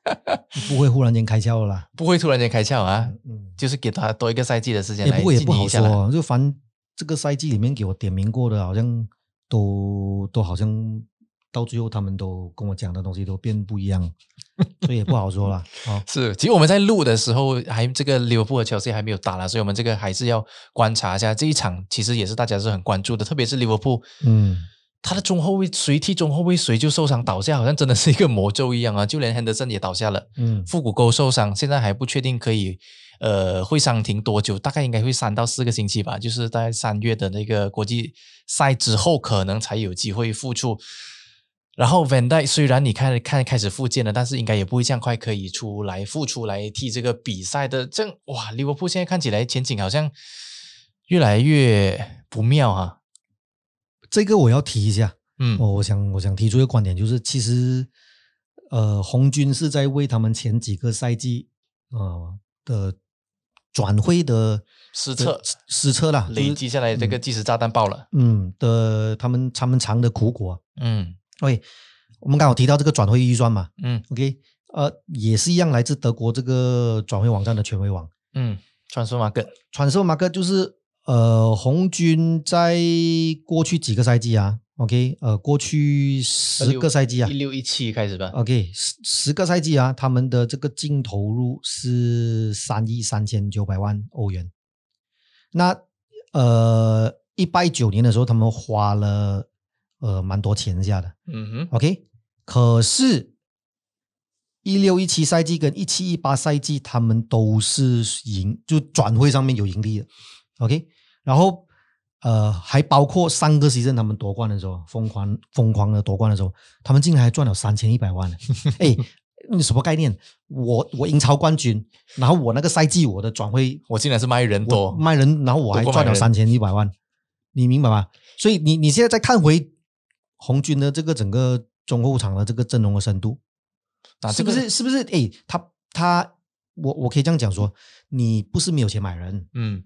不会忽然间开窍了啦。不会突然间开窍啊，嗯，就是给他多一个赛季的时间来不过也不好说，就反正这个赛季里面给我点名过的，好像都都好像到最后他们都跟我讲的东西都变不一样，所以也不好说了。哦，是，其实我们在录的时候，还这个利物浦和切尔西还没有打了，所以我们这个还是要观察一下这一场，其实也是大家是很关注的，特别是利物浦，嗯，他的中后卫谁踢中后卫谁就受伤倒下，好像真的是一个魔咒一样啊！就连亨德森也倒下了，嗯腹股沟受伤，现在还不确定可以呃会伤停多久，大概应该会三到四个星期吧，就是在三月的那个国际赛之后，可能才有机会复出。然后 Van d y 虽然你看看开始复健了，但是应该也不会这样快可以出来复出来踢这个比赛的。这样哇，利物浦现在看起来前景好像越来越不妙啊。这个我要提一下。嗯哦，我想我想提出一个观点，就是其实呃，红军是在为他们前几个赛季呃的转会的失策失策啦，累积下来这个计时炸弹爆了。嗯的他们他们尝的苦果。嗯 OK，我们刚好提到这个转会预算嘛嗯，OK，呃，也是一样来自德国这个转会网站的权威网，嗯，传说马克，传授马克就是呃，红军在过去几个赛季啊，OK，呃，过去十个赛季啊一六一七开始吧。，OK，十十个赛季啊，他们的这个净投入是三亿三千九百万欧元。那呃，一八一九年的时候，他们花了呃蛮多钱下的嗯哼，，OK，可是。一六一七赛季跟一七一八赛季，他们都是赢，就转会上面有盈利的，OK。然后呃，还包括上个赛季他们夺冠的时候，疯狂疯狂的夺冠的时候，他们竟然还赚了三千一百万呢！哎，你什么概念？我我英超冠军，然后我那个赛季我的转会我竟然是卖人多，卖人，然后我还赚了三千一百万，你明白吗？所以你你现在再看回红军的这个整个中后场的这个阵容的深度，啊，这个是不是是不是？哎，他他我我可以这样讲说，你不是没有钱买人，嗯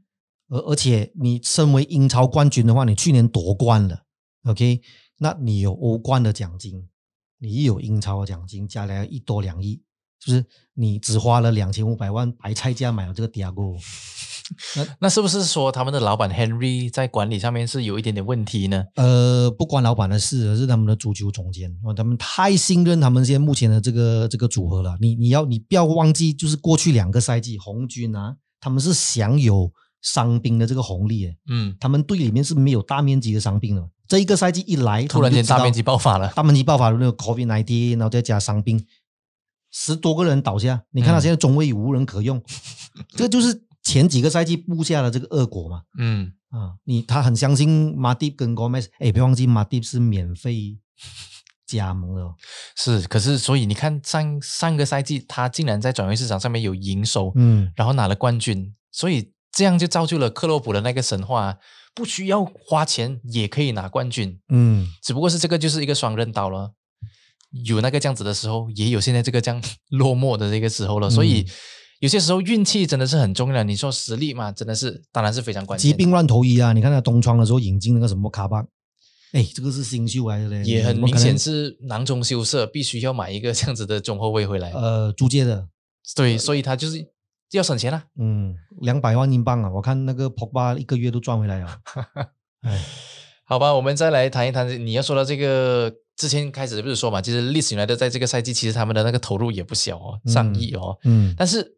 而而且你身为英超冠军的话，你去年夺冠了，OK，那你有欧冠的奖金，你有英超的奖金，加来一多两亿，是不是？你只花了两千五百万白菜价买了这个迪亚哥，那那是不是说他们的老板 Henry 在管理上面是有一点点问题呢？呃，不关老板的事，而是他们的足球总监，哦，他们太信任他们现在目前的这个这个组合了。你你要你不要忘记，就是过去两个赛季红军啊，他们是享有伤兵的这个红利，嗯，他们队里面是没有大面积的伤病的。这一个赛季一来，突然间大面积爆爆发了，大面积爆发了那个 COVID nineteen，然后再加伤病，十多个人倒下。你看他嗯现在中卫无人可用，这就是前几个赛季布下的这个恶果嘛。嗯，啊，你他很相信马蒂跟 Gomez，哎，别忘记马蒂是免费加盟的哦，是，可是所以你看上上个赛季他竟然在转会市场上面有营收，嗯，然后拿了冠军，所以这样就造就了克洛普的那个神话，不需要花钱也可以拿冠军，嗯，只不过是这个就是一个双刃刀了。有那个这样子的时候，也有现在这个这样 落寞的这个时候了，所以嗯有些时候运气真的是很重要。你说实力嘛，真的是当然是非常关键。疾病乱投医啊！你看他东窗的时候引进那个什么卡巴，哎，这个是新秀来的嘞，也很明显是囊中羞涩，必须要买一个这样子的中后卫回来。呃租借的，对，所以他就是要省钱啊。嗯，两百万英镑啊！我看那个 Pogba 一个月都赚回来了，哎，好吧，我们再来谈一谈你要说到这个之前开始不是说嘛，其实历史原来的在这个赛季，其实他们的那个投入也不小哦，上亿哦。嗯但是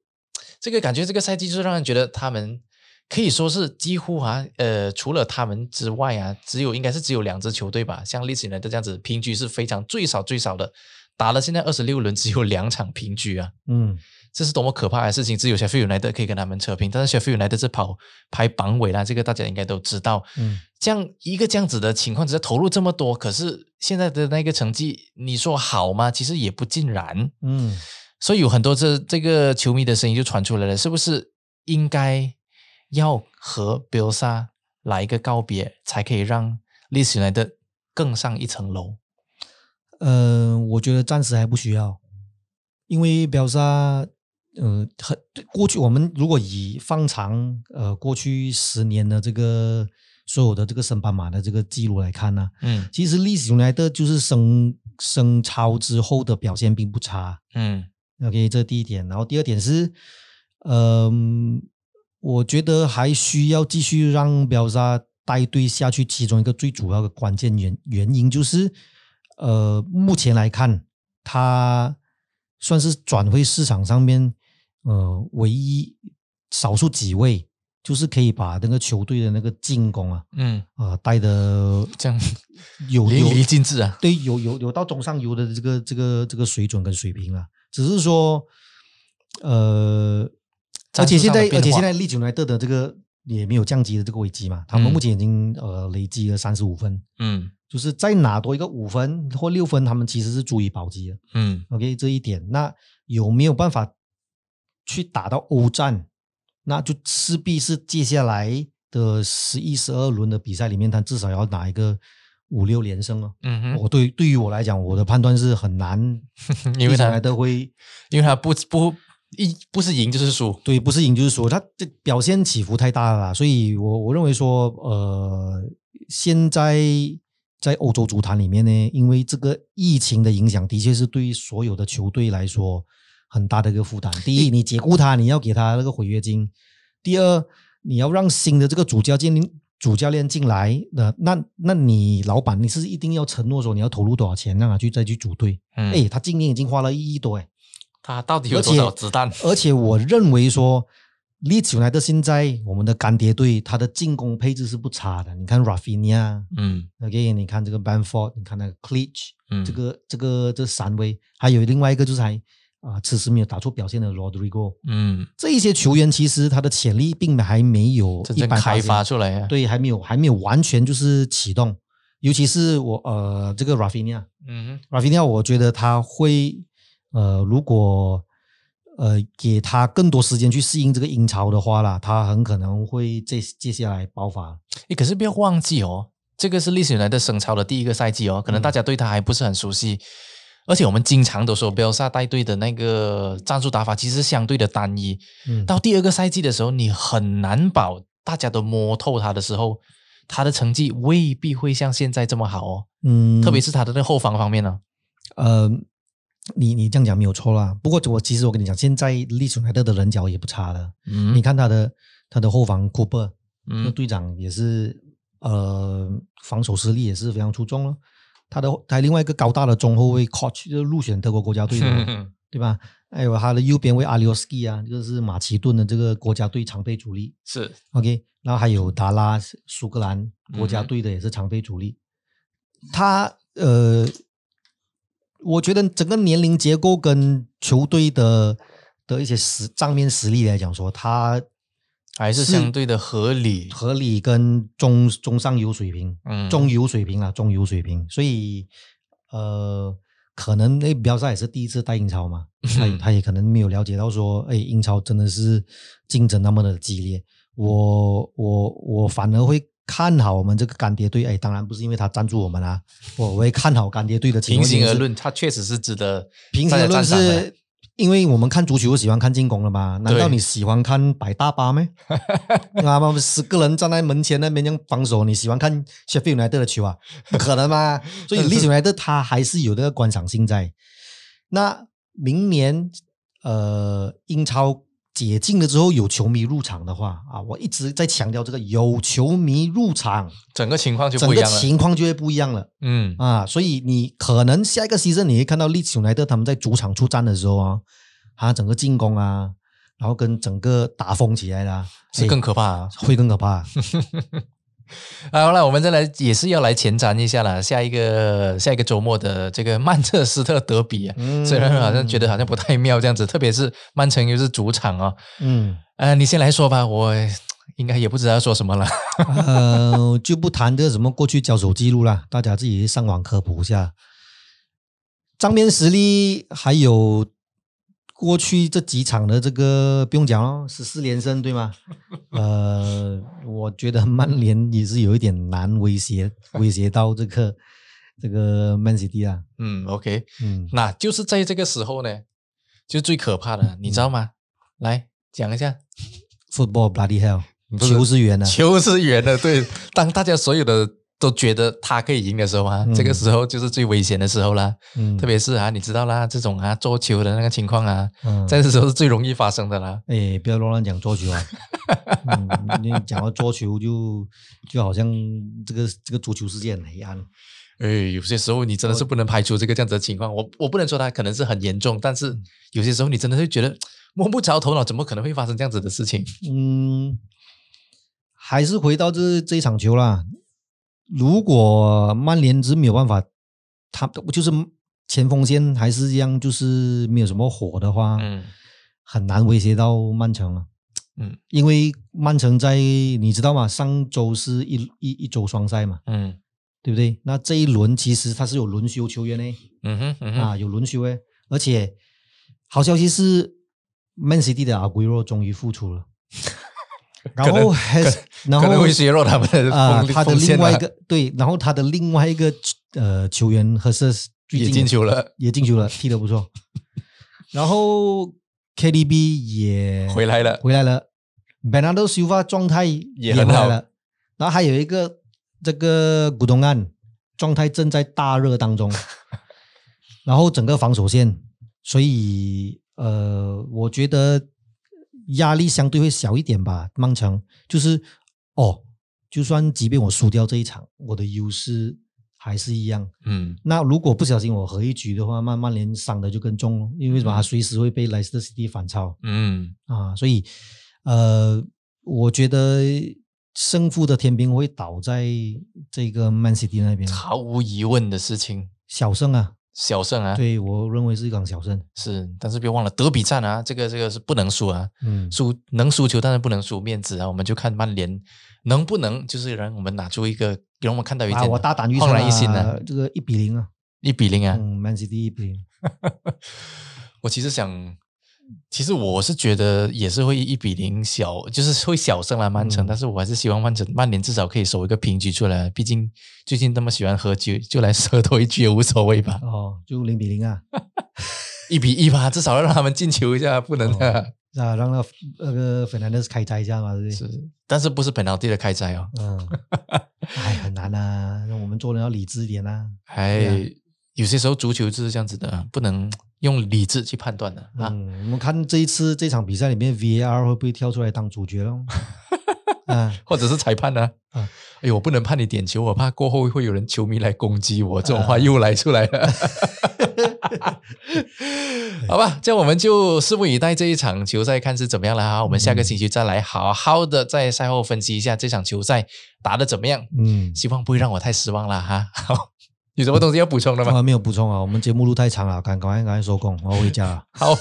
这个感觉，这个赛季就是让人觉得他们可以说是几乎啊，呃，除了他们之外啊，只有应该是只有两支球队吧，像历史原来的这样子，平局是非常最少最少的，打了现在二十六轮，只有两场平局啊。嗯这是多么可怕的事情！只有 Sheffield United 可以跟他们扯平，但是 Sheffield United 是跑排榜尾啦，这个大家应该都知道。嗯这样一个这样子的情况只是，投入这么多，可是现在的那个成绩，你说好吗？其实也不尽然。嗯所以有很多这这个球迷的声音就传出来了，是不是应该要和 l s a 来一个告别，才可以让历史来的更上一层楼？呃，我觉得暂时还不需要，因为比尔萨，呃，很过去我们如果以放长呃过去十年的这个所有的这个升班马的这个记录来看呢、嗯其实历史原来的就是升升超之后的表现并不差。嗯 OK，这第一点。然后第二点是，嗯、我觉得还需要继续让表沙带队下去。其中一个最主要的关键原原因就是，呃，目前来看，他算是转会市场上面，呃，唯一少数几位，就是可以把那个球队的那个进攻啊，嗯，呃，带的这样有有淋漓尽致啊。对，有有有到中上游的这个这个这个水准跟水平啊，只是说，呃，而且现在而且现在利久莱德的这个也没有降级的这个危机嘛，他们嗯目前已经呃累积了三十五分，嗯就是再拿多一个五分或六分，他们其实是足以保级的。嗯 OK，这一点，那有没有办法去打到欧战？那就势必是接下来的十一、十二轮的比赛里面，他至少要拿一个五六连胜哦。嗯哼，我对对于我来讲，我的判断是很难，因为他来的会因为他不不一不是赢就是输。对，不是赢就是输，他这表现起伏太大了啦，所以我我认为说，呃，现在在欧洲足坛里面呢，因为这个疫情的影响，的确是对于所有的球队来说很大的一个负担。第一，你解雇他，你要给他那个违约金；第二，你要让新的这个主教练主教练进来的，那那你老板你是一定要承诺说你要投入多少钱让他去再去组队。嗯，哎，他今年已经花了一亿多，哎。他到底有多少子弹？而且我认为说，利兹来的现在我们的干爹队，他的进攻配置是不差的。你看 Rafinha，嗯 OK，你看这个 Banford，你看那个 Clich，、嗯，这个这个这三位，还有另外一个就是还啊、此时没有打出表现的 Rodrigo，嗯，这一些球员其实他的潜力并还没有真正100%开发出来啊。，对，还没有还没有完全就是启动。尤其是我呃这个 Rafinha，嗯 Rafinha，我觉得他会呃，如果呃给他更多时间去适应这个英超的话啦，他很可能会接接下来爆发。诶，可是不要忘记哦，这个是历史以来的升超的第一个赛季哦，可能大家对他还不是很熟悉，而且我们经常都说贝尔萨带队的那个战术打法其实相对的单一，嗯，到第二个赛季的时候，你很难保大家都摸透他的时候，他的成绩未必会像现在这么好哦，嗯，特别是他的那个后防方面呢。呃，你你这样讲没有错啦。不过我其实我跟你讲，现在利兹 united 的人脚也不差的。嗯你看他的他的后防 Cooper，那嗯队长也是呃防守实力也是非常出众了。他的他另外一个高大的中后卫 Koch 就是入选德国国家队的嘛。对吧？还有他的右边卫阿里奥斯基啊，这个是马其顿的这个国家队常备主力。是 OK，然后还有达拉苏格兰国家队的也是常备主力。他呃，我觉得整个年龄结构跟球队的的一些实账面实力来讲说，他还是是相对的合理。合理跟中中上游水平，嗯中游水平啊，中游水平。所以呃，可能那比尔萨也是第一次带英超嘛，他也他也可能没有了解到说，哎，英超真的是竞争那么的激烈。我我我反而会看好我们这个干爹队，哎，当然不是因为他赞助我们啊，我我会看好干爹队的情平况就是心而论，他确实是值得平心而论是。因为我们看足球喜欢看进攻了嘛，难道你喜欢看摆大巴咩？啊嘛，十个人站在门前那边防守，你喜欢看 Sheffield United 的球啊？不可能嘛！所以 Leeds United 它还是有这个观赏性在。那明年呃，英超解禁了之后有球迷入场的话啊，我一直在强调这个有球迷入场，整个情况就整不一样了。情况就会不一样了嗯啊。所以你可能下一个 season 你会看到利兹 united 他们在主场出战的时候啊，他整个进攻啊，然后跟整个打疯起来啦，是更哎可怕啊！会更可怕。好了，我们再来也是要来前瞻一下了，下一个下一个周末的这个曼彻斯特德比啊，嗯虽然好像觉得好像不太妙这样子，特别是曼城又是主场哦。嗯，呃，你先来说吧，我应该也不知道要说什么了。呃，就不谈这什么过去交手记录啦，大家自己上网科普一下。账面实力还有过去这几场的这个不用讲了，十四连胜对吗？呃，我觉得曼联也是有一点难威胁威胁到这个这个曼 City 啊。嗯，OK，嗯，那就是在这个时候呢，就最可怕的，你知道吗？来讲一下，football bloody hell，球是圆的。球是圆的，对。当大家所有的都觉得他可以赢的时候啊，嗯这个时候就是最危险的时候啦。嗯，特别是啊，你知道啦，这种啊桌球的那个情况啊，嗯在这时候是最容易发生的啦。哎，不要乱乱讲桌球啊！嗯，你讲到桌球就就好像这个这个足球世界很黑暗。哎，有些时候你真的是不能排除这个这样子的情况。我我不能说它可能是很严重，但是有些时候你真的会觉得摸不着头脑，怎么可能会发生这样子的事情？嗯，还是回到这这一场球啦。如果曼联是没有办法，他就是前锋线还是一样，就是没有什么火的话，嗯很难威胁到曼城了。嗯因为曼城在你知道吗？上周是一一一周双赛嘛，嗯对不对？那这一轮其实他是有轮休球员呢。嗯哼嗯哼，啊，有轮休诶，而且好消息是，Man City 的阿圭罗终于复出了，然后还是 然后会削弱他们的啊，锋他的另外一个对，然后他的另外一个呃球员和是最也近进球了，也进球了，踢得不错，然后 KDB 也回来了。回来了，Bernardo Silva 状态也很好。回来了，然后还有一个这个古东岸状态正在大热当中，然后整个防守线，所以呃，我觉得压力相对会小一点吧。曼城就是哦，就算即便我输掉这一场，我的优势还是一样。嗯那如果不小心我和一局的话，曼曼联伤的就更重了，因为什么？他随时会被莱斯特 City 反超。嗯啊，所以呃，我觉得胜负的天平会倒在这个曼 City 那边，毫无疑问的事情，小胜啊，小胜啊，对我认为是一场小胜。是，但是别忘了德比战啊，这个这个是不能输啊，嗯，输能输球，但是不能输面子啊。我们就看曼联能不能，就是让我们拿出一个，让我们看到一啊，点我大胆预测焕然一新啊的，这个一比零啊，一比零啊。嗯，Man City 一比零，我其实想，其实我是觉得也是会一比零小，就是会小胜了曼城，嗯但是我还是希望曼城曼联至少可以守一个平局出来。毕竟最近那么喜欢喝酒，就来喝多一局也无所谓吧。哦，就零比零啊，一比一吧，至少要让他们进球一下，不能、哦啊，让那那个 Fernandez 开斋一下嘛，对不对？是，但是不是本劳地的开斋哦。嗯，哎，很难啊，那我们做人要理智一点啊。还对啊有些时候足球就是这样子的，不能用理智去判断的啊。嗯，我们看这一次这场比赛里面，VAR 会不会跳出来当主角咯？啊，或者是裁判呢、啊哎呦，我不能判你点球，我怕过后会有人球迷来攻击我，这种话啊又来出来了。好吧，这样我们就拭目以待这一场球赛，看是怎么样了哈。我们下个星期再来好好的在赛后分析一下这场球赛打的怎么样，嗯，希望不会让我太失望了哈。好，有什么东西要补充的吗？啊，没有补充啊，我们节目录太长了，赶赶快赶快收工，我要回家了。好，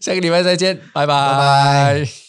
下个礼拜再见，拜拜拜拜